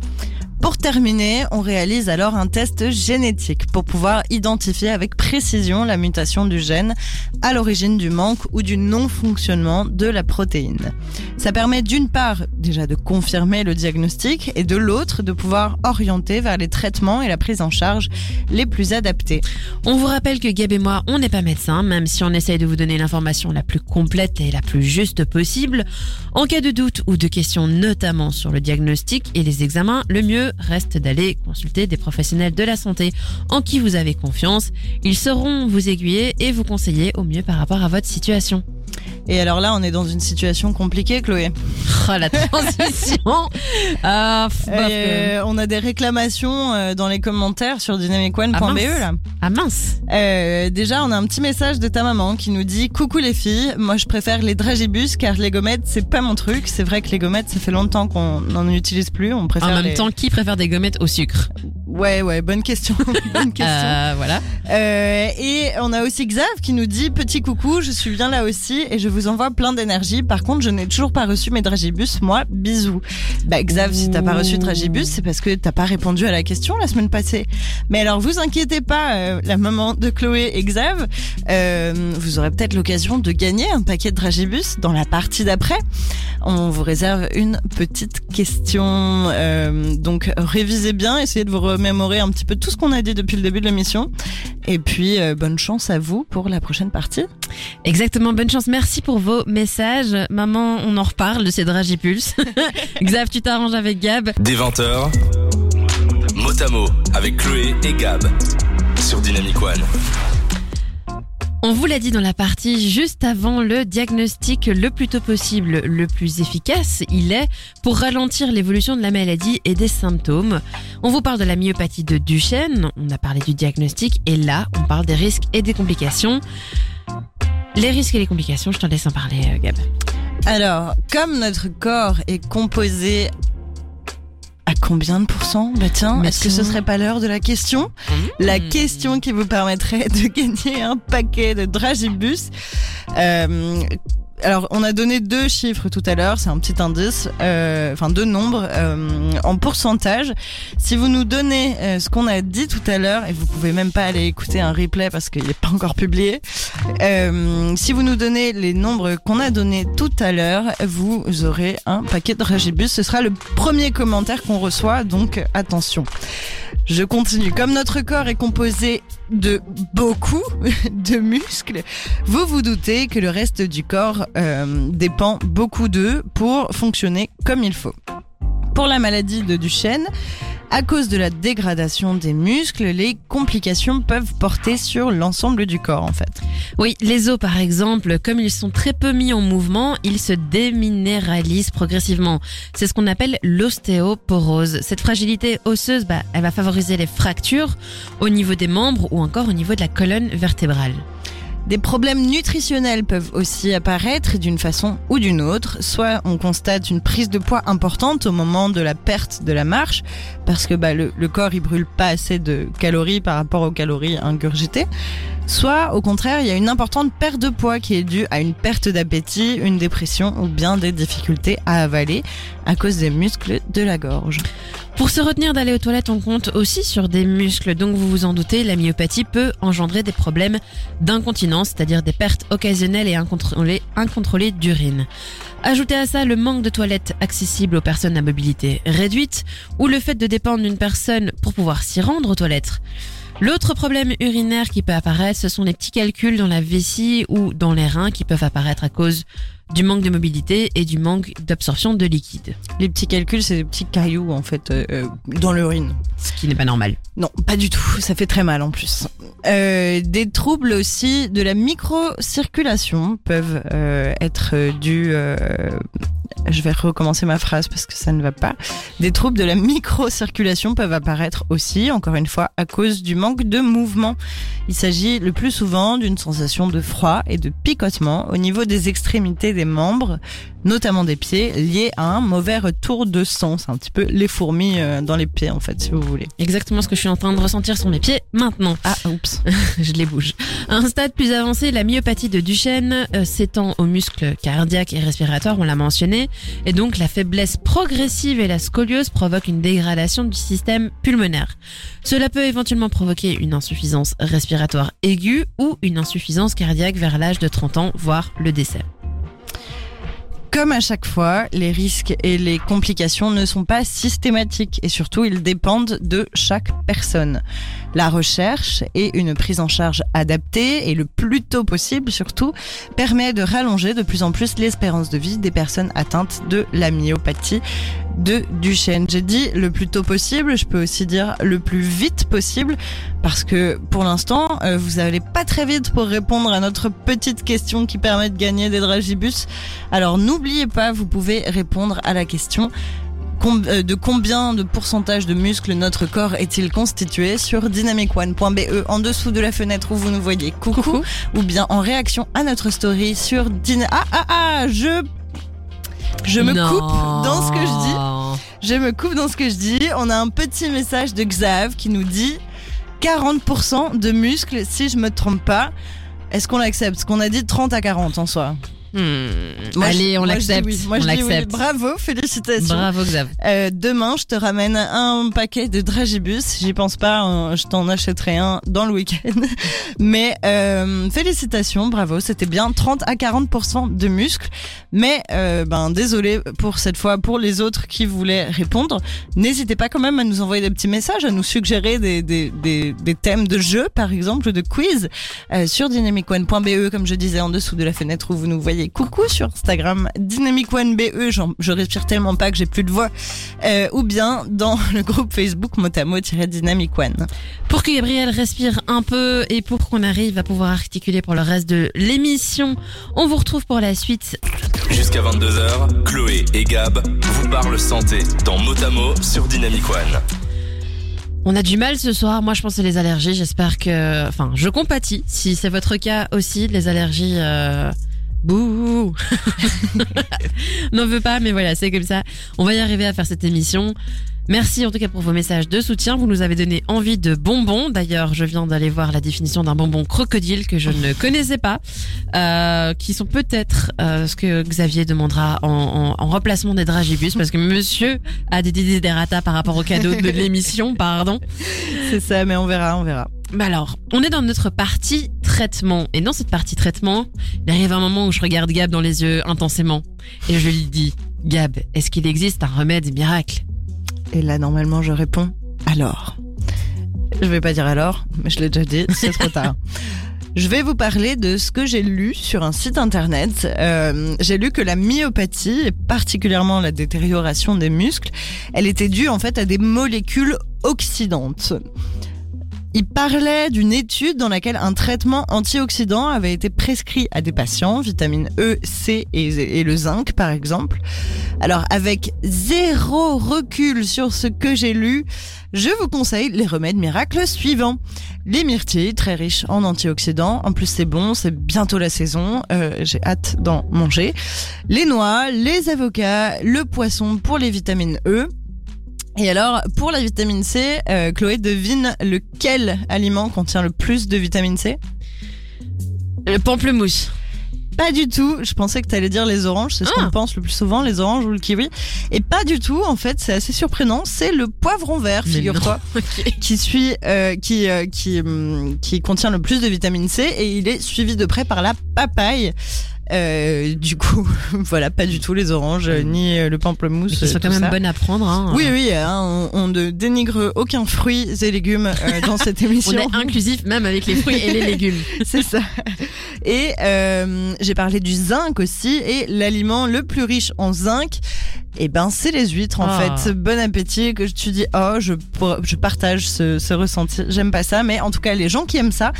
Pour terminer, on réalise alors un test génétique pour pouvoir identifier avec précision la mutation du gène à l'origine du manque ou du non-fonctionnement de la protéine. Ça permet d'une part déjà de confirmer le diagnostic et de l'autre de pouvoir orienter vers les traitements et la prise en charge les plus adaptés. On vous rappelle que Gab et moi, on n'est pas médecin, même si on essaye de vous donner l'information la plus complète et la plus juste possible. En cas de doute ou de questions notamment sur le diagnostic et les examens, le mieux reste d'aller consulter des professionnels de la santé en qui vous avez confiance. Ils sauront vous aiguiller et vous conseiller au mieux par rapport à votre situation. Et alors là, on est dans une situation compliquée, Chloé. Oh, la transition ah, bof, euh. On a des réclamations euh, dans les commentaires sur dynamicone.be Ah, là. Ah mince Euh, déjà, on a un petit message de ta maman qui nous dit Coucou les filles, moi je préfère les dragibus car les gommettes c'est pas mon truc. C'est vrai que les gommettes ça fait longtemps qu'on n'en utilise plus. On préfère En même les- temps, qui préfère des gommettes au sucre? Ouais, ouais, bonne question. bonne question. Euh, Voilà. Euh, et on a aussi Xav qui nous dit Petit coucou, je suis bien là aussi et je vous envoie plein d'énergie. Par contre, je n'ai toujours pas reçu mes dragibus. Moi, bisous. Bah, Xav, si t'as pas reçu dragibus, c'est parce que t'as pas répondu à la question la semaine passée. Mais alors, vous inquiétez pas, euh, la maman de Chloé et Xav, euh, vous aurez peut-être l'occasion de gagner un paquet de dragibus dans la partie d'après. On vous réserve une petite question. Euh, donc, révisez bien, essayez de vous remémorer un petit peu tout ce qu'on a dit depuis le début de l'émission. Et puis, euh, bonne chance à vous pour la prochaine partie. Exactement, bonne chance. Merci pour vos messages. Maman, on en reparle de ces dragipulses. Xav, tu t'arranges avec Gab. Des 20h, Motamo avec Chloé et Gab sur Dynamic One. On vous l'a dit dans la partie juste avant le diagnostic le plus tôt possible, le plus efficace, il est pour ralentir l'évolution de la maladie et des symptômes. On vous parle de la myopathie de Duchenne, on a parlé du diagnostic et là, on parle des risques et des complications. Les risques et les complications, je t'en laisse en parler, euh, Gab. Alors, comme notre corps est composé à combien de pourcents Bah tiens, est-ce que ce serait pas l'heure de la question La Hmm. question qui vous permettrait de gagner un paquet de dragibus. Euh, alors, on a donné deux chiffres tout à l'heure, c'est un petit indice, euh, enfin deux nombres euh, en pourcentage. Si vous nous donnez euh, ce qu'on a dit tout à l'heure, et vous pouvez même pas aller écouter un replay parce qu'il n'est pas encore publié, euh, si vous nous donnez les nombres qu'on a donnés tout à l'heure, vous aurez un paquet de dragibus. Ce sera le premier commentaire qu'on reçoit, donc attention. Je continue. Comme notre corps est composé de beaucoup de muscles, vous vous doutez que le reste du corps euh, dépend beaucoup d'eux pour fonctionner comme il faut. Pour la maladie de Duchenne, à cause de la dégradation des muscles, les complications peuvent porter sur l'ensemble du corps en fait. Oui, les os par exemple, comme ils sont très peu mis en mouvement, ils se déminéralisent progressivement. C'est ce qu'on appelle l'ostéoporose. Cette fragilité osseuse, bah, elle va favoriser les fractures au niveau des membres ou encore au niveau de la colonne vertébrale. Des problèmes nutritionnels peuvent aussi apparaître d'une façon ou d'une autre. Soit on constate une prise de poids importante au moment de la perte de la marche, parce que bah, le, corps il brûle pas assez de calories par rapport aux calories ingurgitées. Soit au contraire il y a une importante perte de poids qui est due à une perte d'appétit, une dépression ou bien des difficultés à avaler à cause des muscles de la gorge. Pour se retenir d'aller aux toilettes, on compte aussi sur des muscles. Donc vous vous en doutez, la myopathie peut engendrer des problèmes d'incontinence, c'est-à-dire des pertes occasionnelles et incontrôlées, incontrôlées d'urine. Ajoutez à ça le manque de toilettes accessibles aux personnes à mobilité réduite ou le fait de dépendre d'une personne pour pouvoir s'y rendre aux toilettes. L'autre problème urinaire qui peut apparaître, ce sont les petits calculs dans la vessie ou dans les reins qui peuvent apparaître à cause du manque de mobilité et du manque d'absorption de liquide, Les petits calculs, c'est des petits cailloux en fait euh, euh, dans l'urine. ce qui n'est pas normal. Non, pas du tout. Ça fait très mal en plus. Euh, des troubles aussi de la microcirculation peuvent euh, être dus. je vais recommencer ma phrase parce que ça ne va pas. Des troubles de la microcirculation peuvent apparaître aussi, encore une fois, à cause du manque de mouvement. Il s'agit le plus souvent d'une sensation de froid et de picotement au niveau des extrémités des membres, notamment des pieds, liés à un mauvais retour de sang. C'est un petit peu les fourmis euh, dans les pieds, en fait, si vous voulez. Exactement ce que je suis en train de ressentir sur mes pieds maintenant. Ah, oups. je les bouge. À un stade plus avancé, la myopathie de Duchenne euh, s'étend aux muscles cardiaques et respiratoires, on l'a mentionné, et donc la faiblesse progressive et la scoliose provoquent une dégradation du système pulmonaire. Cela peut éventuellement provoquer une insuffisance respiratoire aiguë ou une insuffisance cardiaque vers l'âge de 30 ans, voire le décès. Comme à chaque fois, les risques et les complications ne sont pas systématiques et surtout ils dépendent de chaque personne. La recherche et une prise en charge adaptée et le plus tôt possible surtout permet de rallonger de plus en plus l'espérance de vie des personnes atteintes de la myopathie de Duchenne. J'ai dit le plus tôt possible, je peux aussi dire le plus vite possible parce que pour l'instant, euh, vous n'allez pas très vite pour répondre à notre petite question qui permet de gagner des dragibus. Alors n'oubliez pas, vous pouvez répondre à la question de combien de pourcentage de muscles notre corps est-il constitué sur dynamicone.be en dessous de la fenêtre où vous nous voyez coucou, ou bien en réaction à notre story sur dyna... Ah ah ah, je je me Non. coupe dans ce que je dis. Je me coupe dans ce que je dis. On a un petit message de Xav qui nous dit 40% de muscles si je me trompe pas. Est-ce qu'on l'accepte? Parce qu'on a dit 30 à 40 en soi. Hmm. Moi, Allez, on l'accepte. oui. On oui. l'accepte. Bravo, félicitations. Bravo Xav. Euh, demain, je te ramène un paquet de Dragibus. J'y pense pas, euh, je t'en achèterai un dans le week-end. Mais euh, félicitations, bravo. C'était bien 30 à 40% de muscles. Mais euh, ben désolé pour cette fois pour les autres qui voulaient répondre. N'hésitez pas quand même à nous envoyer des petits messages, à nous suggérer des, des, des, des thèmes de jeu, par exemple, de quiz euh, sur dynamicone.be, comme je disais en dessous de la fenêtre où vous nous voyez. Coucou sur Instagram, dynamicone.be. J'en- Je respire tellement pas que j'ai plus de voix. Euh, ou bien dans le groupe Facebook motamo-dynamic one. Pour que Gabriel respire un peu et pour qu'on arrive à pouvoir articuler pour le reste de l'émission, on vous retrouve pour la suite. Jusqu'à 22h, Chloé et Gab vous parlent santé dans Motamo sur Dynamic One. On a du mal ce soir. Moi, je pense que c'est les allergies. J'espère que, enfin, je compatis. Si c'est votre cas aussi, les allergies. Euh... Bouh N'en veux pas, mais voilà, c'est comme ça. On va y arriver à faire cette émission. Merci en tout cas pour vos messages de soutien. Vous nous avez donné envie de bonbons. D'ailleurs, je viens d'aller voir la définition d'un bonbon crocodile que je ne connaissais pas, euh, qui sont peut-être euh, ce que Xavier demandera en, en- en remplacement des dragibus, parce que Monsieur a des desiderata par rapport au cadeau de l'émission, pardon. C'est ça, mais on verra, on verra. Bah alors, on est dans notre partie traitement. Et dans cette partie traitement, il arrive un moment où je regarde Gab dans les yeux intensément. Et je lui dis, Gab, est-ce qu'il existe un remède miracle? Et là, normalement, je réponds alors. Je vais pas dire alors, mais je l'ai déjà dit, c'est trop tard. Je vais vous parler de ce que j'ai lu sur un site internet. Euh, j'ai lu que la myopathie, et particulièrement la détérioration des muscles, elle était due en fait à des molécules oxydantes. Il parlait d'une étude dans laquelle un traitement antioxydant avait été prescrit à des patients, vitamine E, C et, le zinc par exemple. Alors avec zéro recul sur ce que j'ai lu, je vous conseille les remèdes miracles suivants. Les myrtilles, très riches en antioxydants. En plus, c'est bon, c'est bientôt la saison. Euh, J'ai hâte d'en manger. Les noix, les avocats, le poisson pour les vitamines E. Et alors, pour la vitamine C, euh, Chloé devine lequel aliment contient le plus de vitamine C? Le pamplemousse. Pas du tout. Je pensais que tu allais dire les oranges. C'est ce Ah. qu'on pense le plus souvent, les oranges ou le kiwi. Et pas du tout. En fait, c'est assez surprenant. C'est le poivron vert, Mais figure-toi, Ok. qui suit, euh, qui, euh, qui, hum, qui contient le plus de vitamine C et il est suivi de près par la papaye. Euh, du coup, voilà, pas du tout les oranges euh, ni euh, le pamplemousse. Sont tout quand même ça. bonnes à prendre. Hein. Oui, oui, hein, on, on ne dénigre aucun fruit et légumes euh, dans cette On émission. est inclusif même avec les fruits et les légumes. C'est ça. Et euh, j'ai parlé du zinc aussi. Et l'aliment le plus riche en zinc, eh ben, c'est les huîtres en Ah. fait. Bon appétit. Que tu dis, oh, je, partage ce, ce ressenti. J'aime pas ça, mais en tout cas, les gens qui aiment ça,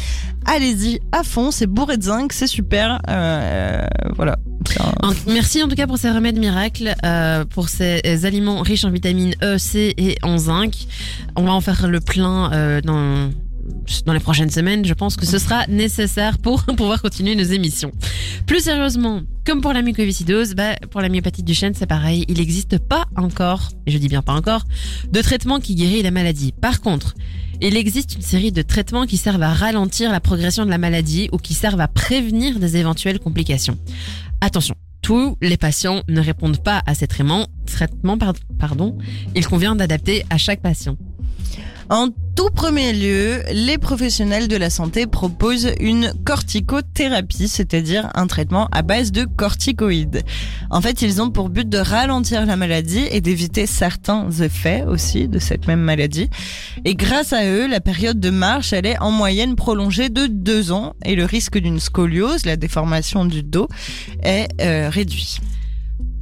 allez-y à fond. C'est bourré de zinc, c'est super. Euh, voilà. Un- En- Merci en tout cas pour ces remèdes miracles, euh, pour ces aliments riches en vitamines E, C et en zinc. On va en faire le plein euh, dans dans les prochaines semaines. Je pense que ce sera nécessaire pour pouvoir continuer nos émissions. Plus sérieusement, comme pour la mucoviscidose, bah, pour la myopathe du chêne, c'est pareil. Il n'existe pas encore, et je dis bien pas encore, de traitement qui guérit la maladie. Par contre, il existe une série de traitements qui servent à ralentir la progression de la maladie ou qui servent à prévenir des éventuelles complications. Attention, tous les patients ne répondent pas à ces traitements. Il convient d'adapter à chaque patient. En tout premier lieu, les professionnels de la santé proposent une corticothérapie, c'est-à-dire un traitement à base de corticoïdes. En fait, ils ont pour but de ralentir la maladie et d'éviter certains effets aussi de cette même maladie. Et grâce à eux, la période de marche, elle est en moyenne prolongée de deux ans et le risque d'une scoliose, la déformation du dos, est euh, réduit.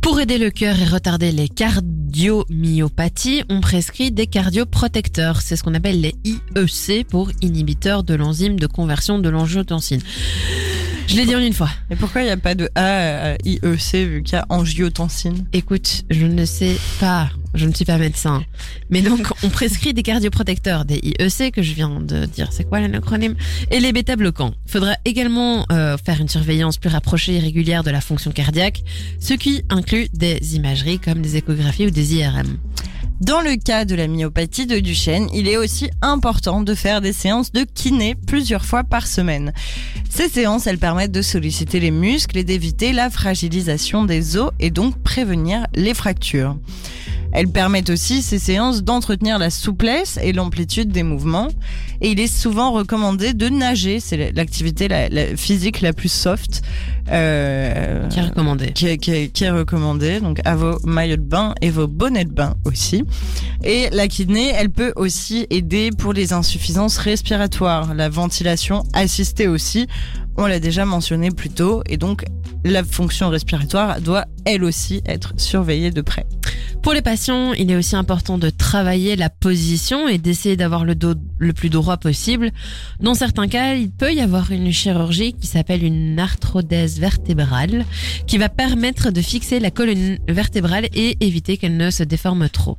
Pour aider le cœur et retarder les cardiomyopathies, on prescrit des cardioprotecteurs. C'est ce qu'on appelle les IEC pour inhibiteurs de l'enzyme de conversion de l'angiotensine. Je l'ai dit en une fois. Et pourquoi il n'y a pas de A à IEC vu qu'il y a angiotensine? Écoute, je ne sais pas, je ne suis pas médecin, mais donc on prescrit des cardioprotecteurs, des IEC que je viens de dire, c'est quoi l'acronyme? Et les bêta-bloquants. Il faudra également euh, faire une surveillance plus rapprochée et régulière de la fonction cardiaque, ce qui inclut des imageries comme des échographies ou des IRM. Dans le cas de la myopathie de Duchenne, il est aussi important de faire des séances de kiné plusieurs fois par semaine. Ces séances, elles permettent de solliciter les muscles et d'éviter la fragilisation des os et donc prévenir les fractures. Elles permettent aussi, ces séances, d'entretenir la souplesse et l'amplitude des mouvements. Et il est souvent recommandé de nager, c'est l'activité la, la physique la plus soft. Euh, Qui est recommandé. qui est, qui est- qui est recommandé, donc à vos maillots de bain et vos bonnets de bain aussi. Et la kiné, elle peut aussi aider pour les insuffisances respiratoires, la ventilation assistée aussi. On l'a déjà mentionné plus tôt, et donc la fonction respiratoire doit elle aussi être surveillée de près. Pour les patients, il est aussi important de travailler la position et d'essayer d'avoir le dos le plus droit possible. Dans certains cas, il peut y avoir une chirurgie qui s'appelle une arthrodèse vertébrale qui va permettre de fixer la colonne vertébrale et éviter qu'elle ne se déforme trop.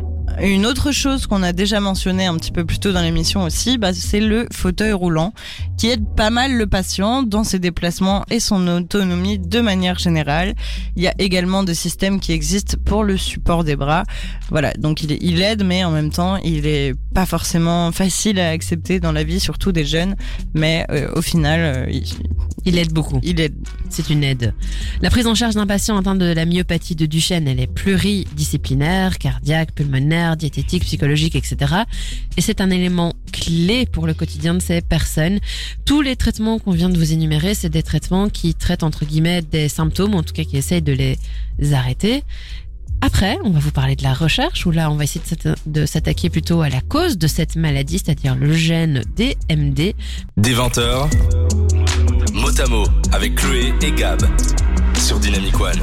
Une autre chose qu'on a déjà mentionné un petit peu plus tôt dans l'émission aussi, bah, c'est le fauteuil roulant qui aide pas mal le patient dans ses déplacements et son autonomie de manière générale. Il y a également des systèmes qui existent pour le support des bras. Voilà, donc il, aide, mais en même temps, il est pas forcément facile à accepter dans la vie, surtout des jeunes. Mais euh, au final, euh, il, Il aide beaucoup. il aide. C'est une aide. La prise en charge d'un patient atteint de la myopathie de Duchenne, elle est pluridisciplinaire, cardiaque, pulmonaire, diététique, psychologique, etc. Et c'est un élément clé pour le quotidien de ces personnes. Tous les traitements qu'on vient de vous énumérer, c'est des traitements qui traitent entre guillemets des symptômes, en tout cas qui essayent de les arrêter. Après, on va vous parler de la recherche, où là, on va essayer de s'atta- de s'attaquer plutôt à la cause de cette maladie, c'est-à-dire le gène DMD. Des 20h, mot à mot avec Chloé et Gab sur Dynamic One.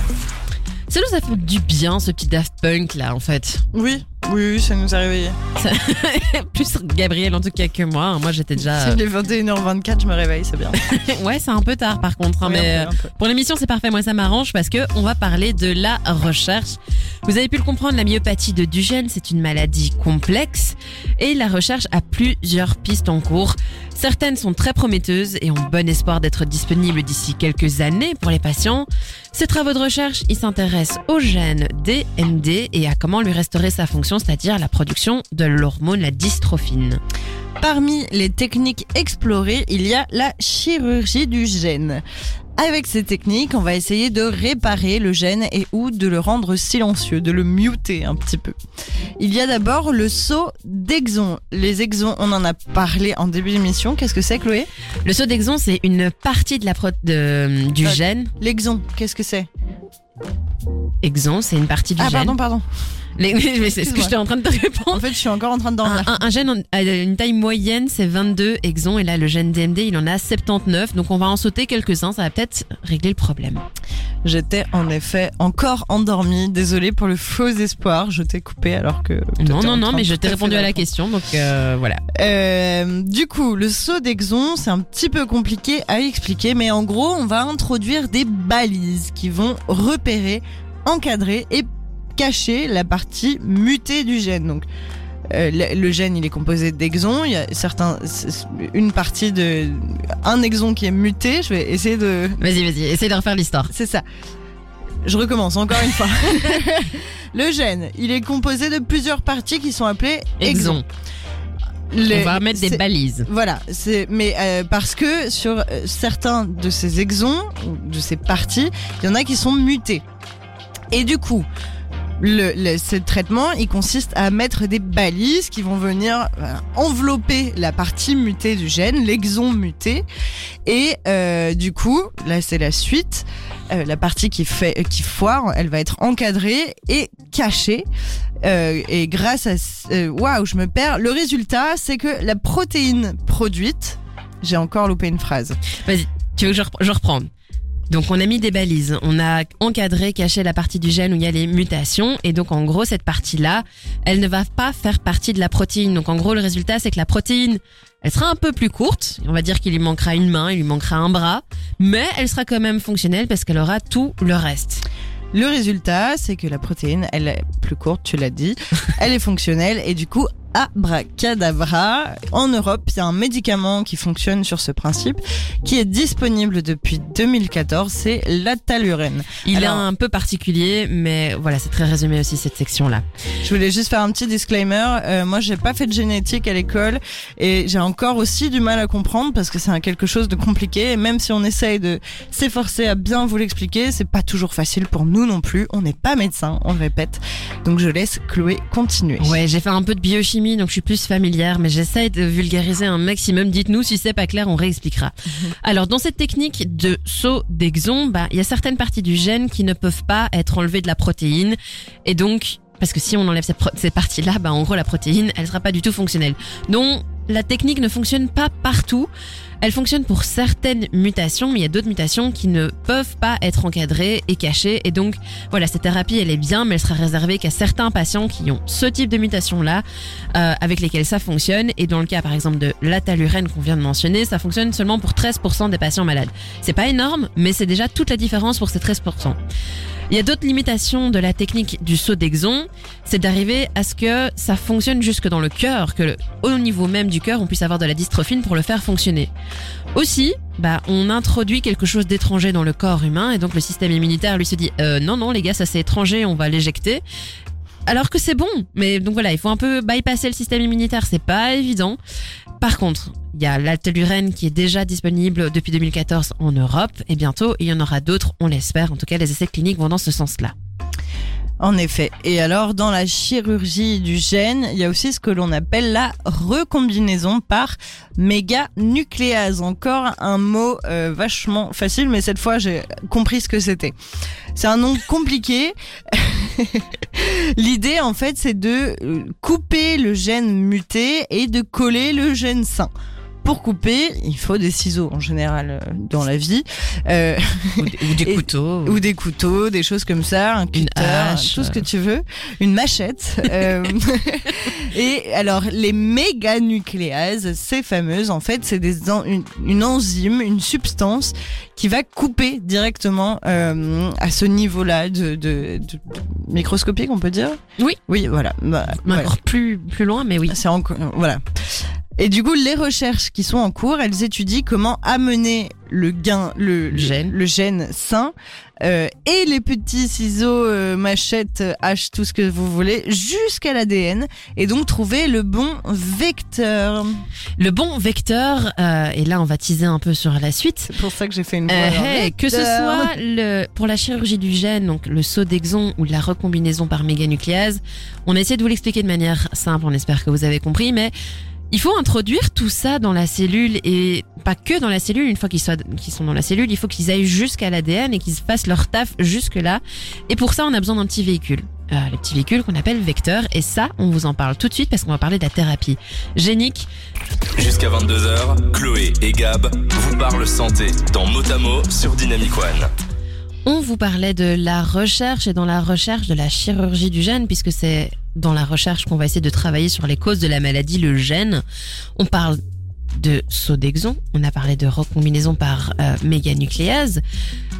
Ça nous a fait du bien, ce petit Daft Punk là, en fait. Oui, oui, oui, ça nous a réveillés. Plus Gabriel en tout cas que moi. Moi, j'étais déjà. Il est 21h24, je me réveille, c'est bien. ouais, c'est un peu tard par contre. hein, Oui, mais peu, un peu. euh, pour l'émission, c'est parfait. Moi, ça m'arrange parce que on va parler de la recherche. Vous avez pu le comprendre, la myopathie de Duchenne, c'est une maladie complexe et la recherche a plusieurs pistes en cours. Certaines sont très prometteuses et ont bon espoir d'être disponibles d'ici quelques années pour les patients. Ces travaux de recherche, ils s'intéressent au gène DMD et à comment lui restaurer sa fonction, c'est-à-dire la production de l'hormone, la dystrophine. Parmi les techniques explorées, il y a la chirurgie du gène. Avec ces techniques, on va essayer de réparer le gène et ou de le rendre silencieux, de le muter un petit peu. Il y a d'abord le saut d'exon. Les exons, on en a parlé en début d'émission. Qu'est-ce que c'est, Chloé? Le saut d'exon, c'est une partie de la pro- de- du Euh, gène. L'exon, qu'est-ce que c'est? Exon, c'est une partie du Ah, gène. pardon, pardon. Les- mais c'est ce que j'étais en train de te répondre. En fait, je suis encore en train de dormir. Un, un- un gène a une taille moyenne, c'est 22 exons, et là, le gène DMD, il en a 79, donc on va en sauter quelques-uns, ça va peut-être régler le problème. J'étais en effet encore endormie. Désolée pour le faux espoir. Je t'ai coupé alors que. Non, non, non, mais je t'ai à répondu à la question, donc euh, voilà. Euh, du coup, le saut d'exon, c'est un petit peu compliqué à expliquer, mais en gros, on va introduire des balises qui vont repérer, encadrer et cacher la partie mutée du gène. Donc, euh, le, le gène, il est composé d'exons. Il y a certains, une partie de, un exon qui est muté. Je vais essayer de, Vas-y, vas-y, essaye de refaire l'histoire. c'est ça. Je recommence encore une fois. le gène, il est composé de plusieurs parties qui sont appelées exons. Les- On va mettre des balises. Voilà, c'est mais euh, parce que sur euh, certains de ces exons de ces parties, il y en a qui sont mutés. Et du coup, le, ce traitement, il consiste à mettre des balises qui vont venir euh, envelopper la partie mutée du gène, l'exon muté. Et euh, du coup, là c'est la suite. Euh, la partie qui fait qui foire, elle va être encadrée et cachée. Et grâce à waouh, je me perds. Le résultat, c'est que la protéine produite, j'ai encore loupé une phrase. Tu veux que je reprends? Donc on a mis des balises, on a encadré, caché la partie du gène où il y a les mutations. Et donc en gros cette partie-là, elle ne va pas faire partie de la protéine. Donc en gros le résultat c'est que la protéine, elle sera un peu plus courte, on va dire qu'il lui manquera une main, il lui manquera un bras, mais elle sera quand même fonctionnelle parce qu'elle aura tout le reste. Le résultat, c'est que la protéine, elle est plus courte, tu l'as dit, elle est fonctionnelle et du coup, abracadabra. En Europe, il y a un médicament qui fonctionne sur ce principe, qui est disponible depuis 2014, c'est l'atalurène. Il Alors- est un peu particulier, mais voilà, c'est très résumé aussi cette section-là. Je voulais juste faire un petit disclaimer. Euh, moi, j'ai pas fait de génétique à l'école et j'ai encore aussi du mal à comprendre parce que c'est quelque chose de compliqué. Et même si on essaye de s'efforcer à bien vous l'expliquer, c'est pas toujours facile pour nous non plus. On n'est pas médecin, on le répète. Donc je laisse Chloé continuer. Ouais, j'ai fait un peu de biochimie, donc je suis plus familière, mais j'essaye de vulgariser un maximum. Dites-nous si c'est pas clair, on réexpliquera. Alors, dans cette technique de saut d'exon, bah, il y a certaines parties du gène qui ne peuvent pas être enlevées de la protéine, et donc, parce que si on enlève cette ces parties-là, bah, en gros, la protéine, elle sera pas du tout fonctionnelle. Donc, la technique ne fonctionne pas partout. Elle fonctionne pour certaines mutations, mais il y a d'autres mutations qui ne peuvent pas être encadrées et cachées, et donc, voilà, cette thérapie, elle est bien, mais elle sera réservée qu'à certains patients qui ont ce type de mutation-là, euh, avec lesquels ça fonctionne. Et dans le cas, par exemple, de l'atalurène qu'on vient de mentionner, ça fonctionne seulement pour 13% des patients malades. C'est pas énorme, mais c'est déjà toute la différence pour ces 13%. Il y a d'autres limitations de la technique du saut d'exon, c'est d'arriver à ce que ça fonctionne jusque dans le cœur, que au niveau même du cœur, on puisse avoir de la dystrophine pour le faire fonctionner. Aussi, bah, on introduit quelque chose d'étranger dans le corps humain et donc le système immunitaire lui se dit euh, non non les gars ça c'est étranger, on va l'éjecter. Alors que c'est bon, mais donc voilà, il faut un peu bypasser le système immunitaire, c'est pas évident. Par contre, il y a l'altelurène qui est déjà disponible depuis 2014 en Europe et bientôt il y en aura d'autres, on l'espère. En tout cas, les essais cliniques vont dans ce sens-là. En effet. Et alors, dans la chirurgie du gène, il y a aussi ce que l'on appelle la recombinaison par méganucléase. Encore un mot euh, vachement facile, mais cette fois, j'ai compris ce que c'était. C'est un nom compliqué. L'idée, en fait, c'est de euh, couper le gène muté et de coller le gène sain. Pour couper, il faut des ciseaux en général euh, dans la vie. Euh, Ou, des- ou des Et- couteaux. ou des couteaux, des choses comme ça, un cutter, hache. tout ce que tu veux, une machette. euh, et alors les méganucléases, ces fameuses, en fait, c'est des en- une, une enzyme, une substance qui va couper directement euh, à ce niveau-là de, de, de- de microscopique, on peut dire? Oui. Oui, voilà. Bah. Encore plus, plus loin, mais oui. C'est encore voilà. Et du coup, les recherches qui sont en cours, elles étudient comment amener le gain, le, Gène. le gène sain euh, et les petits ciseaux, euh, machettes, haches, tout ce que vous voulez, jusqu'à l'ADN et donc trouver le bon vecteur. Le bon vecteur, euh, et là on va teaser un peu sur la suite. C'est pour ça que j'ai fait une. Euh, hey, que ce soit le, pour la chirurgie du gène, donc le saut d'exon ou la recombinaison par méganucléase, on a essayé de vous l'expliquer de manière simple, on espère que vous avez compris, mais il faut introduire tout ça dans la cellule et pas que dans la cellule, une fois qu'ils sont dans la cellule, il faut qu'ils aillent jusqu'à l'ADN et qu'ils fassent leur taf jusque là. Et pour ça, on a besoin d'un petit véhicule. Euh, le petit véhicule qu'on appelle vecteur et ça, on vous en parle tout de suite parce qu'on va parler de la thérapie génique Jusqu'à 22h, Chloé et Gab vous parlent santé dans Motamo sur Dynamic One. On vous parlait de la recherche et dans la recherche de la chirurgie du gène, puisque c'est dans la recherche qu'on va essayer de travailler sur les causes de la maladie, le gène. On parle de saut d'exon, on a parlé de recombinaison par euh, méganucléase.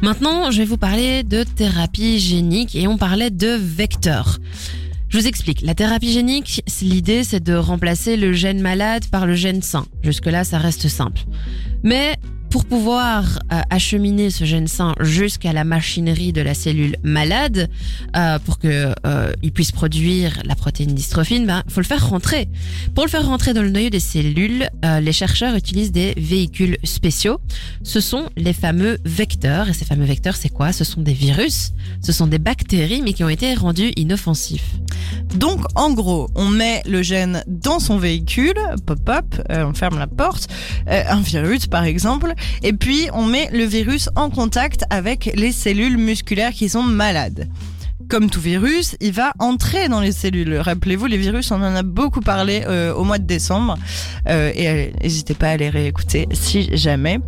Maintenant, je vais vous parler de thérapie génique et on parlait de vecteurs. Je vous explique. La thérapie génique, l'idée, c'est de remplacer le gène malade par le gène sain. Jusque-là, ça reste simple. Mais pour pouvoir euh, acheminer ce gène sain jusqu'à la machinerie de la cellule malade, euh, pour que euh, il puisse produire la protéine dystrophine, ben faut le faire rentrer. Pour le faire rentrer dans le noyau des cellules, euh, les chercheurs utilisent des véhicules spéciaux. Ce sont les fameux vecteurs. Et ces fameux vecteurs, c'est quoi? Ce sont des virus, ce sont des bactéries, mais qui ont été rendus inoffensifs. Donc, en gros, on met le gène dans son véhicule, pop-up, euh, on ferme la porte, euh, un virus par exemple, et puis on met le virus en contact avec les cellules musculaires qui sont malades. Comme tout virus, il va entrer dans les cellules. Rappelez-vous, les virus, on en a beaucoup parlé euh, au mois de décembre, euh, et euh, n'hésitez pas à les réécouter si jamais.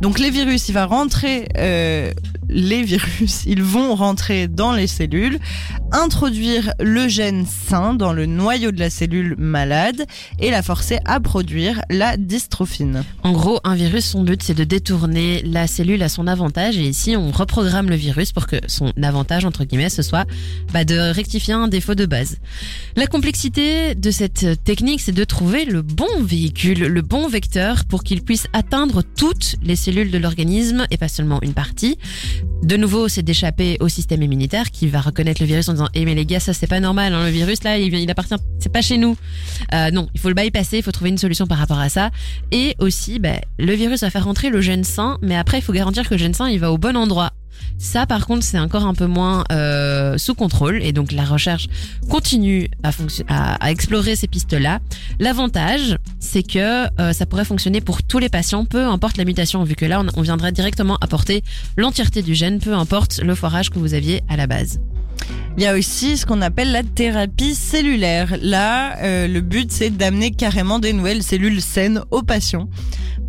Donc les virus, il va rentrer, les virus, ils vont rentrer dans les cellules, introduire le gène sain dans le noyau de la cellule malade et la forcer à produire la dystrophine. En gros, un virus, son but, c'est de détourner la cellule à son avantage. Et ici, on reprogramme le virus pour que son avantage, entre guillemets, ce soit bah, de rectifier un défaut de base. La complexité de cette technique, c'est de trouver le bon véhicule, le bon vecteur pour qu'il puisse atteindre toutes les cellules de l'organisme et pas seulement une partie. De nouveau, c'est d'échapper au système immunitaire qui va reconnaître le virus en disant Eh mais les gars, ça c'est pas normal, hein, le virus là, il, il appartient, c'est pas chez nous. Euh, non, il faut le bypasser, il faut trouver une solution par rapport à ça. Et aussi, ben, le virus va faire rentrer le gène sain, mais après, il faut garantir que le gène sain, il va au bon endroit. Ça, par contre, c'est encore un peu moins euh, sous contrôle, et donc la recherche continue à, explorer ces pistes-là. L'avantage, c'est que euh, ça pourrait fonctionner pour tous les patients, peu importe la mutation, vu que là, on, on viendrait directement apporter l'entièreté du gène, peu importe le foirage que vous aviez à la base. Il y a aussi ce qu'on appelle la thérapie cellulaire. Là, euh, le but, c'est d'amener carrément des nouvelles cellules saines aux patients.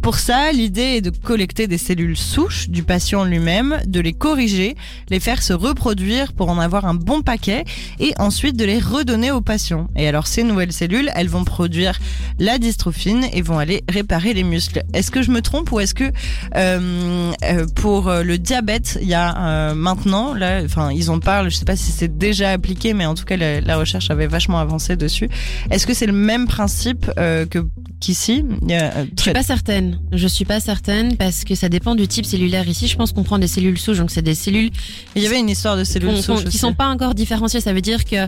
Pour ça, l'idée est de collecter des cellules souches du patient lui-même, de les corriger, les faire se reproduire pour en avoir un bon paquet et ensuite de les redonner aux patients. Et alors ces nouvelles cellules, elles vont produire la dystrophine et vont aller réparer les muscles. Est-ce que je me trompe ou est-ce que euh, euh, pour le diabète, il y a maintenant, là, enfin ils en parlent, je sais pas c'est déjà appliqué, mais en tout cas la, la recherche avait vachement avancé dessus. Est-ce que c'est le même principe euh, que qu'ici? Euh, Je suis pas certaine. Je suis pas certaine parce que ça dépend du type cellulaire. Ici, je pense qu'on prend des cellules souches, donc c'est des cellules Il y avait une histoire de cellules souches qui aussi. sont pas encore différenciées. Ça veut dire que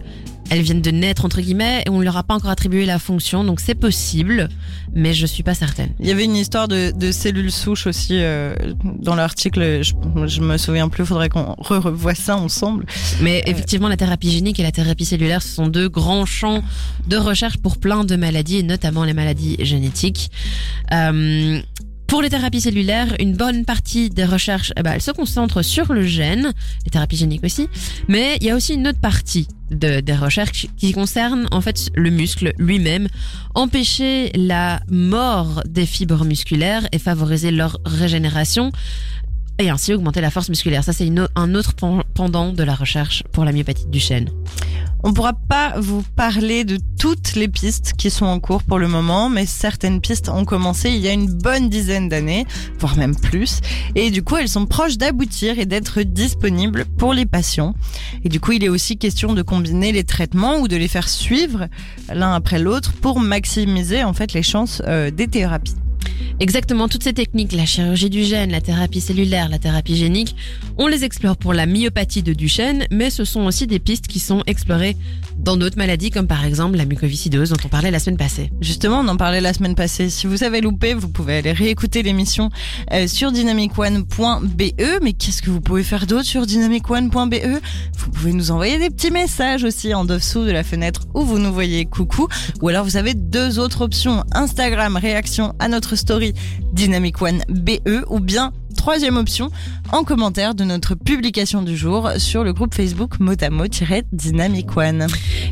elles viennent de naître entre guillemets et on leur a pas encore attribué la fonction. Donc c'est possible, mais je suis pas certaine. Il y avait une histoire de, de cellules souches aussi euh, dans l'article. Je, je me souviens plus. Faudrait qu'on re revoie ça ensemble. Mais effectivement, la thérapie génique et la thérapie cellulaire, ce sont deux grands champs de recherche pour plein de maladies, et notamment les maladies génétiques. Euh, pour les thérapies cellulaires, une bonne partie des recherches, eh ben, elles se concentrent sur le gène, les thérapies géniques aussi, mais il y a aussi une autre partie de, des recherches qui concerne en fait le muscle lui-même, empêcher la mort des fibres musculaires et favoriser leur régénération et ainsi augmenter la force musculaire. Ça, c'est un autre pen- pendant de la recherche pour la myopathie du chêne. On ne pourra pas vous parler de toutes les pistes qui sont en cours pour le moment, mais certaines pistes ont commencé il y a une bonne dizaine d'années, voire même plus. Et du coup, elles sont proches d'aboutir et d'être disponibles pour les patients. Et du coup, il est aussi question de combiner les traitements ou de les faire suivre l'un après l'autre pour maximiser en fait les chances euh, des thérapies. Exactement, toutes ces techniques, la chirurgie du gène, la thérapie cellulaire, la thérapie génique, on les explore pour la myopathie de Duchenne, mais ce sont aussi des pistes qui sont explorées dans d'autres maladies, comme par exemple la mucoviscidose dont on parlait la semaine passée. Justement, on en parlait la semaine passée. Si vous avez loupé, vous pouvez aller réécouter l'émission euh, sur dynamicone.be. Mais qu'est-ce que vous pouvez faire d'autre sur dynamicone.be Vous pouvez nous envoyer des petits messages aussi en dessous de la fenêtre où vous nous voyez coucou. Ou alors vous avez deux autres options. Instagram, réaction à notre story Dynamic One BE ou bien troisième option en commentaire de notre publication du jour sur le groupe Facebook Motamo-Dynamic One.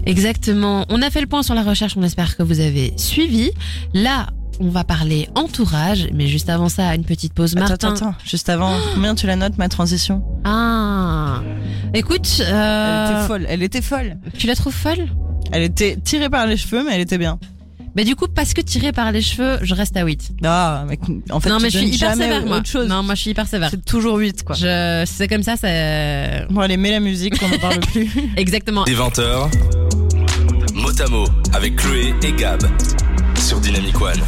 Exactement. On a fait le point sur la recherche, on espère que vous avez suivi. Là, on va parler entourage, mais juste avant ça, une petite pause. Martin. Attends, attends, juste avant, combien tu la notes ma transition? Ah, écoute, Elle euh, était folle, elle était folle. tu la trouves folle? Elle était tirée par les cheveux, mais elle était bien. Bah du coup, parce que tiré par les cheveux, je reste à 8. Ah, mais en fait, non, tu mais je suis donnes hyper jamais sévère, moi. autre chose. Non, moi je suis hyper sévère. C'est toujours 8, quoi. Je, c'est comme ça, c'est Bon, allez, mets la musique, on n'en parle plus. exactement. Des 20h, Motamo avec Chloé et Gab sur Dynamic One.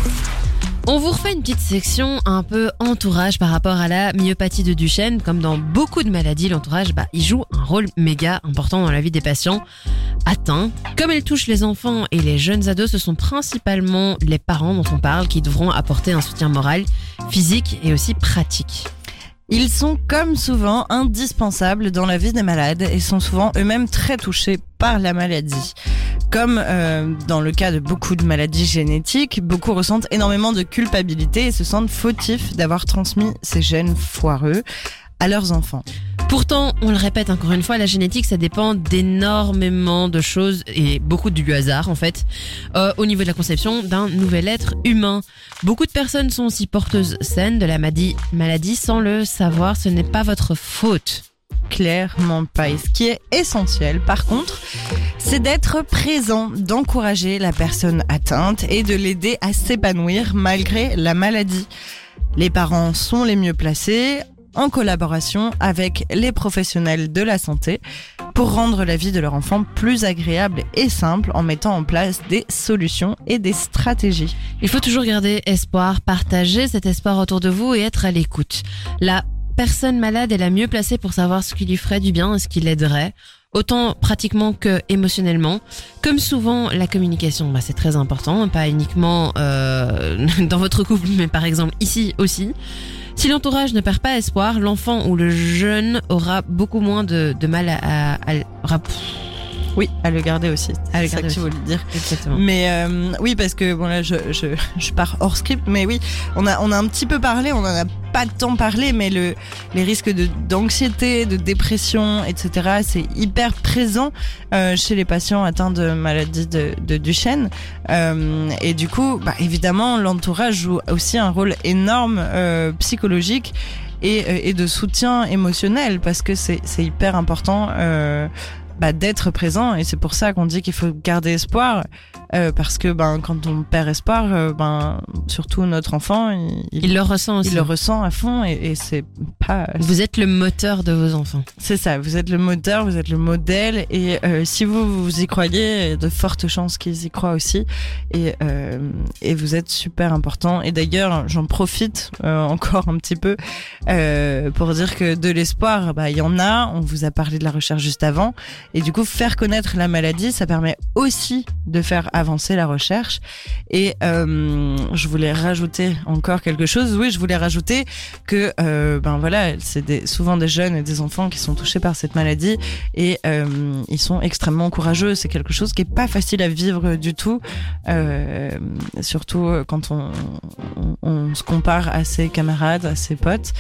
On vous refait une petite section un peu entourage par rapport à la myopathie de Duchenne. Comme dans beaucoup de maladies, l'entourage, bah, il joue un rôle méga important dans la vie des patients atteints. Comme elle touche les enfants et les jeunes ados, ce sont principalement les parents dont on parle qui devront apporter un soutien moral, physique et aussi pratique. Ils sont comme souvent indispensables dans la vie des malades et sont souvent eux-mêmes très touchés par la maladie. Comme euh, dans le cas de beaucoup de maladies génétiques, beaucoup ressentent énormément de culpabilité et se sentent fautifs d'avoir transmis ces gènes foireux à leurs enfants. Pourtant, on le répète encore une fois, la génétique, ça dépend d'énormément de choses et beaucoup du hasard en fait, euh, au niveau de la conception d'un nouvel être humain. Beaucoup de personnes sont aussi porteuses saines de la maladie, maladie sans le savoir, ce n'est pas votre faute. Clairement pas. Et ce qui est essentiel, par contre, c'est d'être présent, d'encourager la personne atteinte et de l'aider à s'épanouir malgré la maladie. Les parents sont les mieux placés en collaboration avec les professionnels de la santé pour rendre la vie de leur enfant plus agréable et simple en mettant en place des solutions et des stratégies. Il faut toujours garder espoir, partager cet espoir autour de vous et être à l'écoute. La personne malade est la mieux placée pour savoir ce qui lui ferait du bien et ce qui l'aiderait. Autant pratiquement que émotionnellement. Comme souvent, la communication, bah, c'est très important, pas uniquement euh, dans votre couple, mais par exemple ici aussi. Si l'entourage ne perd pas espoir, l'enfant ou le jeune aura beaucoup moins de, mal à, à, à- Oui, à le garder aussi. À le C'est ça que tu voulais dire. Exactement. Mais euh, oui, parce que bon là, je, je, je pars hors script, mais oui, on a on a un petit peu parlé, on en a pas tant parlé, mais le les risques de d'anxiété, de dépression, etc. C'est hyper présent euh, chez les patients atteints de maladie de, de Duchenne. Euh, et du coup, bah, évidemment, l'entourage joue aussi un rôle énorme euh, psychologique. Et, et de soutien émotionnel parce que c'est c'est hyper important euh, bah, d'être présent et c'est pour ça qu'on dit qu'il faut garder espoir euh, parce que ben quand on perd espoir euh, ben surtout notre enfant il, le ressent aussi. il le ressent à fond et, et c'est pas Vous êtes le moteur de vos enfants. c'est ça vous êtes le moteur vous êtes le modèle et euh, si vous vous y croyez il y a de fortes chances qu'ils y croient aussi et et vous êtes super important et d'ailleurs j'en profite encore un petit peu pour dire que de l'espoir bah il y en a on vous a parlé de la recherche juste avant et du coup, faire connaître la maladie, ça permet aussi de faire avancer la recherche. Et euh, je voulais rajouter encore quelque chose. Oui, je voulais rajouter que, euh, ben voilà, c'est des, souvent des jeunes et des enfants qui sont touchés par cette maladie et euh, ils sont extrêmement courageux. C'est quelque chose qui est pas facile à vivre du tout, euh, surtout quand on, on, on se compare à ses camarades, à ses potes.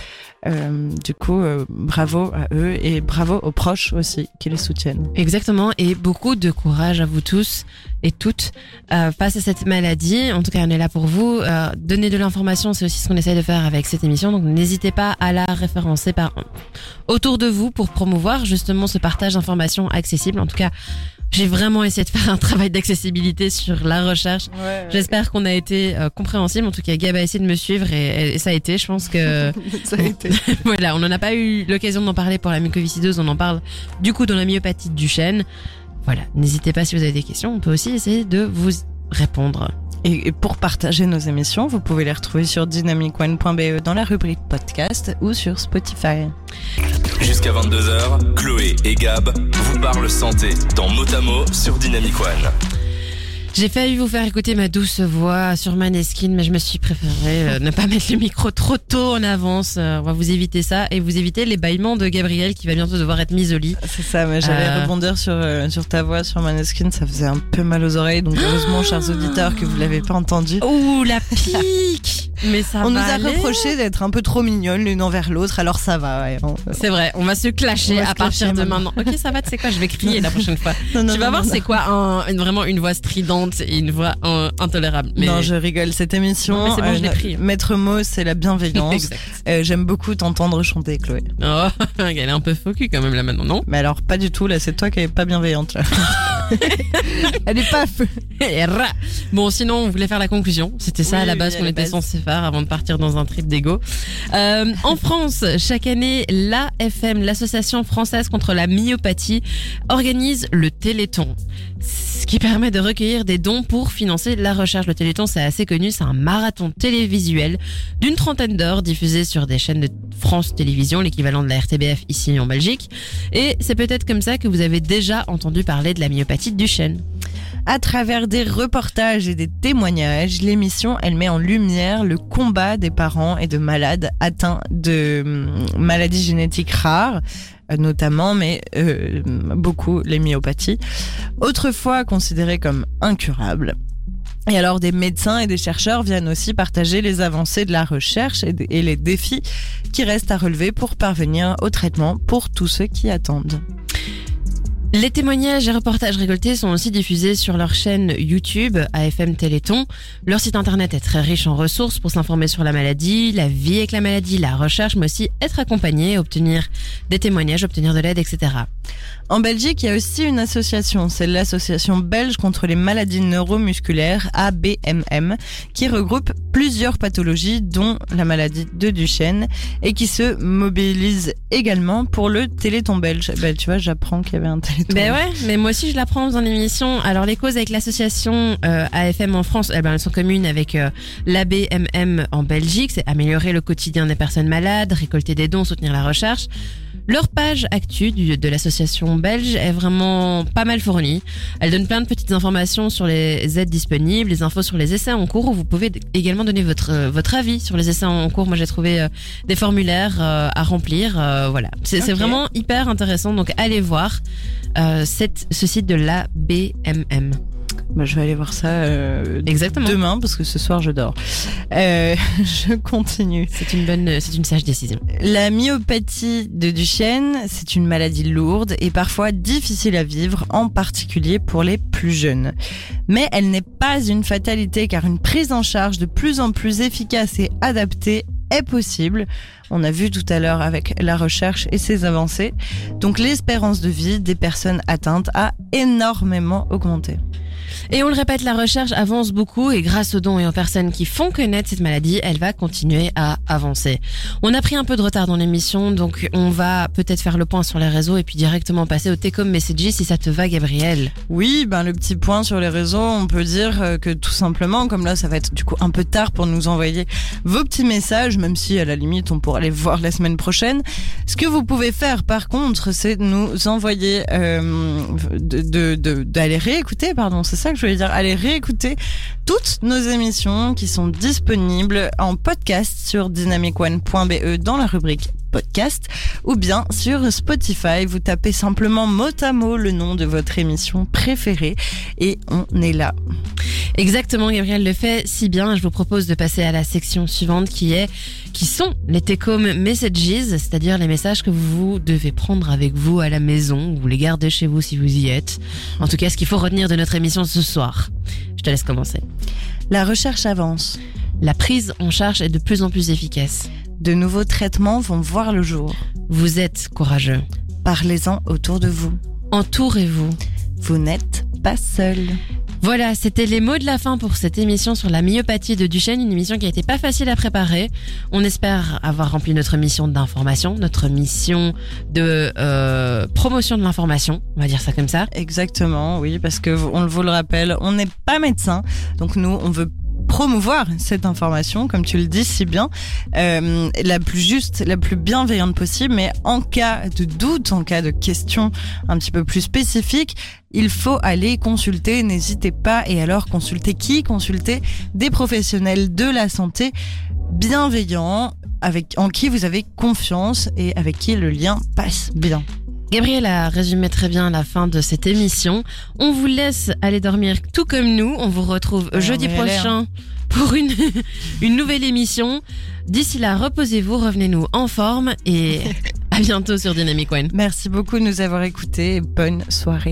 Euh, du coup, euh, bravo à eux et bravo aux proches aussi qui les soutiennent. Exactement, et beaucoup de courage à vous tous. et toutes euh, face à cette maladie. En tout cas, on est là pour vous. Euh, donner de l'information, c'est aussi ce qu'on essaie de faire avec cette émission. Donc n'hésitez pas à la référencer par autour de vous pour promouvoir justement ce partage d'informations accessibles. En tout cas, j'ai vraiment essayé de faire un travail d'accessibilité sur la recherche. J'espère qu'on a été euh, compréhensible. En tout cas, Gab a essayé de me suivre et, et ça a été. Je pense que ça a été. voilà, on n'en a pas eu l'occasion d'en parler pour la mucoviscidose. On en parle du coup dans la myopathie du chêne. Voilà, n'hésitez pas si vous avez des questions. On peut aussi essayer de vous répondre. Et pour partager nos émissions, vous pouvez les retrouver sur dynamicone.be dans la rubrique podcast ou sur Spotify. Jusqu'à 22h, Chloé et Gab vous parlent santé dans Motamo sur Dynamic One. J'ai failli vous faire écouter ma douce voix sur Maneskin, mais je me suis préféré euh, ne pas mettre le micro trop tôt en avance. Euh, on va vous éviter ça et vous éviter les bâillements de Gabriel qui va bientôt devoir être mis au lit. C'est ça, mais j'allais Euh. rebondir sur, euh, sur ta voix sur Maneskin, ça faisait un peu mal aux oreilles, donc heureusement, chers auditeurs, que vous l'avez pas entendu. Ouh, la pique Mais ça On nous a aller. reproché d'être un peu trop mignonnes l'une envers l'autre, alors ça va. ouais. On- C'est vrai, on va se clasher se à partir clasher de maintenant. Ok, ça va, tu sais quoi, je vais crier la prochaine fois. Non, non, tu vas non, voir, c'est quoi un, une- vraiment une voix stridente et une voix euh, intolérable. Mais... Non, je rigole. Cette émission, Non, mais c'est bon, je euh, pris. Maître mot, c'est la bienveillance. Euh, J'aime beaucoup t'entendre chanter, Chloé. Oh, elle est un peu cul quand même là maintenant, non? Mais alors, pas du tout. Là, c'est toi qui est pas bienveillante. Là. Elle est pas. Bon, sinon, on voulait faire la conclusion. C'était ça Oui, à la base qu'on était censé faire avant de partir dans un trip d'ego. Euh, en France, chaque année, l'AFM, l'Association française contre la myopathie, organise le Téléthon. Ce qui permet de recueillir des dons pour financer la recherche. Le Téléthon, c'est assez connu, c'est un marathon télévisuel d'une trentaine d'heures diffusé sur des chaînes de France Télévisions, l'équivalent de la RTBF ici en Belgique. Et c'est peut-être comme ça que vous avez déjà entendu parler de la myopathie du chêne. À travers des reportages et des témoignages, l'émission, elle met en lumière le combat des parents et de malades atteints de hum, maladies génétiques rares, euh, notamment, mais euh, beaucoup les myopathies, autrefois considérées comme incurables. Et alors des médecins et des chercheurs viennent aussi partager les avancées de la recherche et, et les défis qui restent à relever pour parvenir au traitement pour tous ceux qui attendent. Les témoignages et reportages récoltés sont aussi diffusés sur leur chaîne YouTube AFM Téléthon. Leur site internet est très riche en ressources pour s'informer sur la maladie, la vie avec la maladie, la recherche, mais aussi être accompagné, obtenir des témoignages, obtenir de l'aide, etc. En Belgique, il y a aussi une association, c'est l'association belge contre les maladies neuromusculaires, ABMM, qui regroupe plusieurs pathologies, dont la maladie de Duchenne, et qui se mobilise également pour le Téléthon belge. Ben, tu vois, j'apprends qu'il y avait un Téléthon. Ben ouais, mais moi aussi je l'apprends dans l'émission. Alors les causes avec l'association euh, AFM en France, eh ben, elles sont communes avec euh, l'ABMM en Belgique. C'est améliorer le quotidien des personnes malades, récolter des dons, soutenir la recherche. Leur page actu du- de l'association belge est vraiment pas mal fournie. Elle donne plein de petites informations sur les aides disponibles, les infos sur les essais en cours où vous pouvez également donner votre euh, votre avis sur les essais en cours. Moi j'ai trouvé euh, des formulaires euh, à remplir. euh, voilà, c'est vraiment hyper intéressant. Donc allez voir cette, ce site de l'ABMM. Ben, je vais aller voir ça euh, Exactement. demain, parce que ce soir, je dors. Euh, je continue. C'est une bonne, c'est une sage décision. La myopathie de Duchenne, c'est une maladie lourde et parfois difficile à vivre, en particulier pour les plus jeunes. Mais elle n'est pas une fatalité car une prise en charge de plus en plus efficace et adaptée est possible. On a vu tout à l'heure avec la recherche et ses avancées. Donc l'espérance de vie des personnes atteintes a énormément augmenté. Et on le répète, la recherche avance beaucoup et grâce aux dons et aux personnes qui font connaître cette maladie, elle va continuer à avancer. On a pris un peu de retard dans l'émission, donc on va peut-être faire le point sur les réseaux et puis directement passer au Tecom Messages si ça te va, Gabriel. Oui, ben le petit point sur les réseaux, on peut dire euh, que tout simplement, comme là ça va être du coup un peu tard pour nous envoyer vos petits messages, même si à la limite on pourra les voir la semaine prochaine. Ce que vous pouvez faire par contre, c'est nous envoyer, euh, d'aller réécouter, pardon, c'est ça que je voulais dire, aller réécouter toutes nos émissions qui sont disponibles en podcast sur dynamicone.be dans la rubrique podcast ou bien sur Spotify. Vous tapez simplement mot à mot le nom de votre émission préférée et on est là. Exactement, Gabriel le fait si bien. Je vous propose de passer à la section suivante qui est qui sont les take-home messages, c'est-à-dire les messages que vous devez prendre avec vous à la maison ou les garder chez vous si vous y êtes. En tout cas, ce qu'il faut retenir de notre émission ce soir. Je te laisse commencer. La recherche avance. La prise en charge est de plus en plus efficace. De nouveaux traitements vont voir le jour. Vous êtes courageux. Parlez-en autour de vous. Entourez-vous. Vous n'êtes pas seul. Voilà, c'était les mots de la fin pour cette émission sur la myopathie de Duchenne, une émission qui a été pas facile à préparer. On espère avoir rempli notre mission d'information, notre mission de euh, promotion de l'information, on va dire ça comme ça. Exactement, oui, parce que on vous le rappelle, on n'est pas médecin, donc nous on veut promouvoir cette information, comme tu le dis si bien, euh, la plus juste, la plus bienveillante possible. Mais en cas de doute, en cas de question un petit peu plus spécifique, il faut aller consulter. N'hésitez pas. Et alors, consulter qui? Consulter des professionnels de la santé bienveillants, avec en qui vous avez confiance et avec qui le lien passe bien. Gabriel a résumé très bien la fin de cette émission. On vous laisse aller dormir tout comme nous. On vous retrouve Ouais, jeudi prochain hein. pour une, une nouvelle émission. D'ici là, reposez-vous, revenez-nous en forme et à bientôt sur Dynamic One. Merci beaucoup de nous avoir écoutés. Bonne soirée.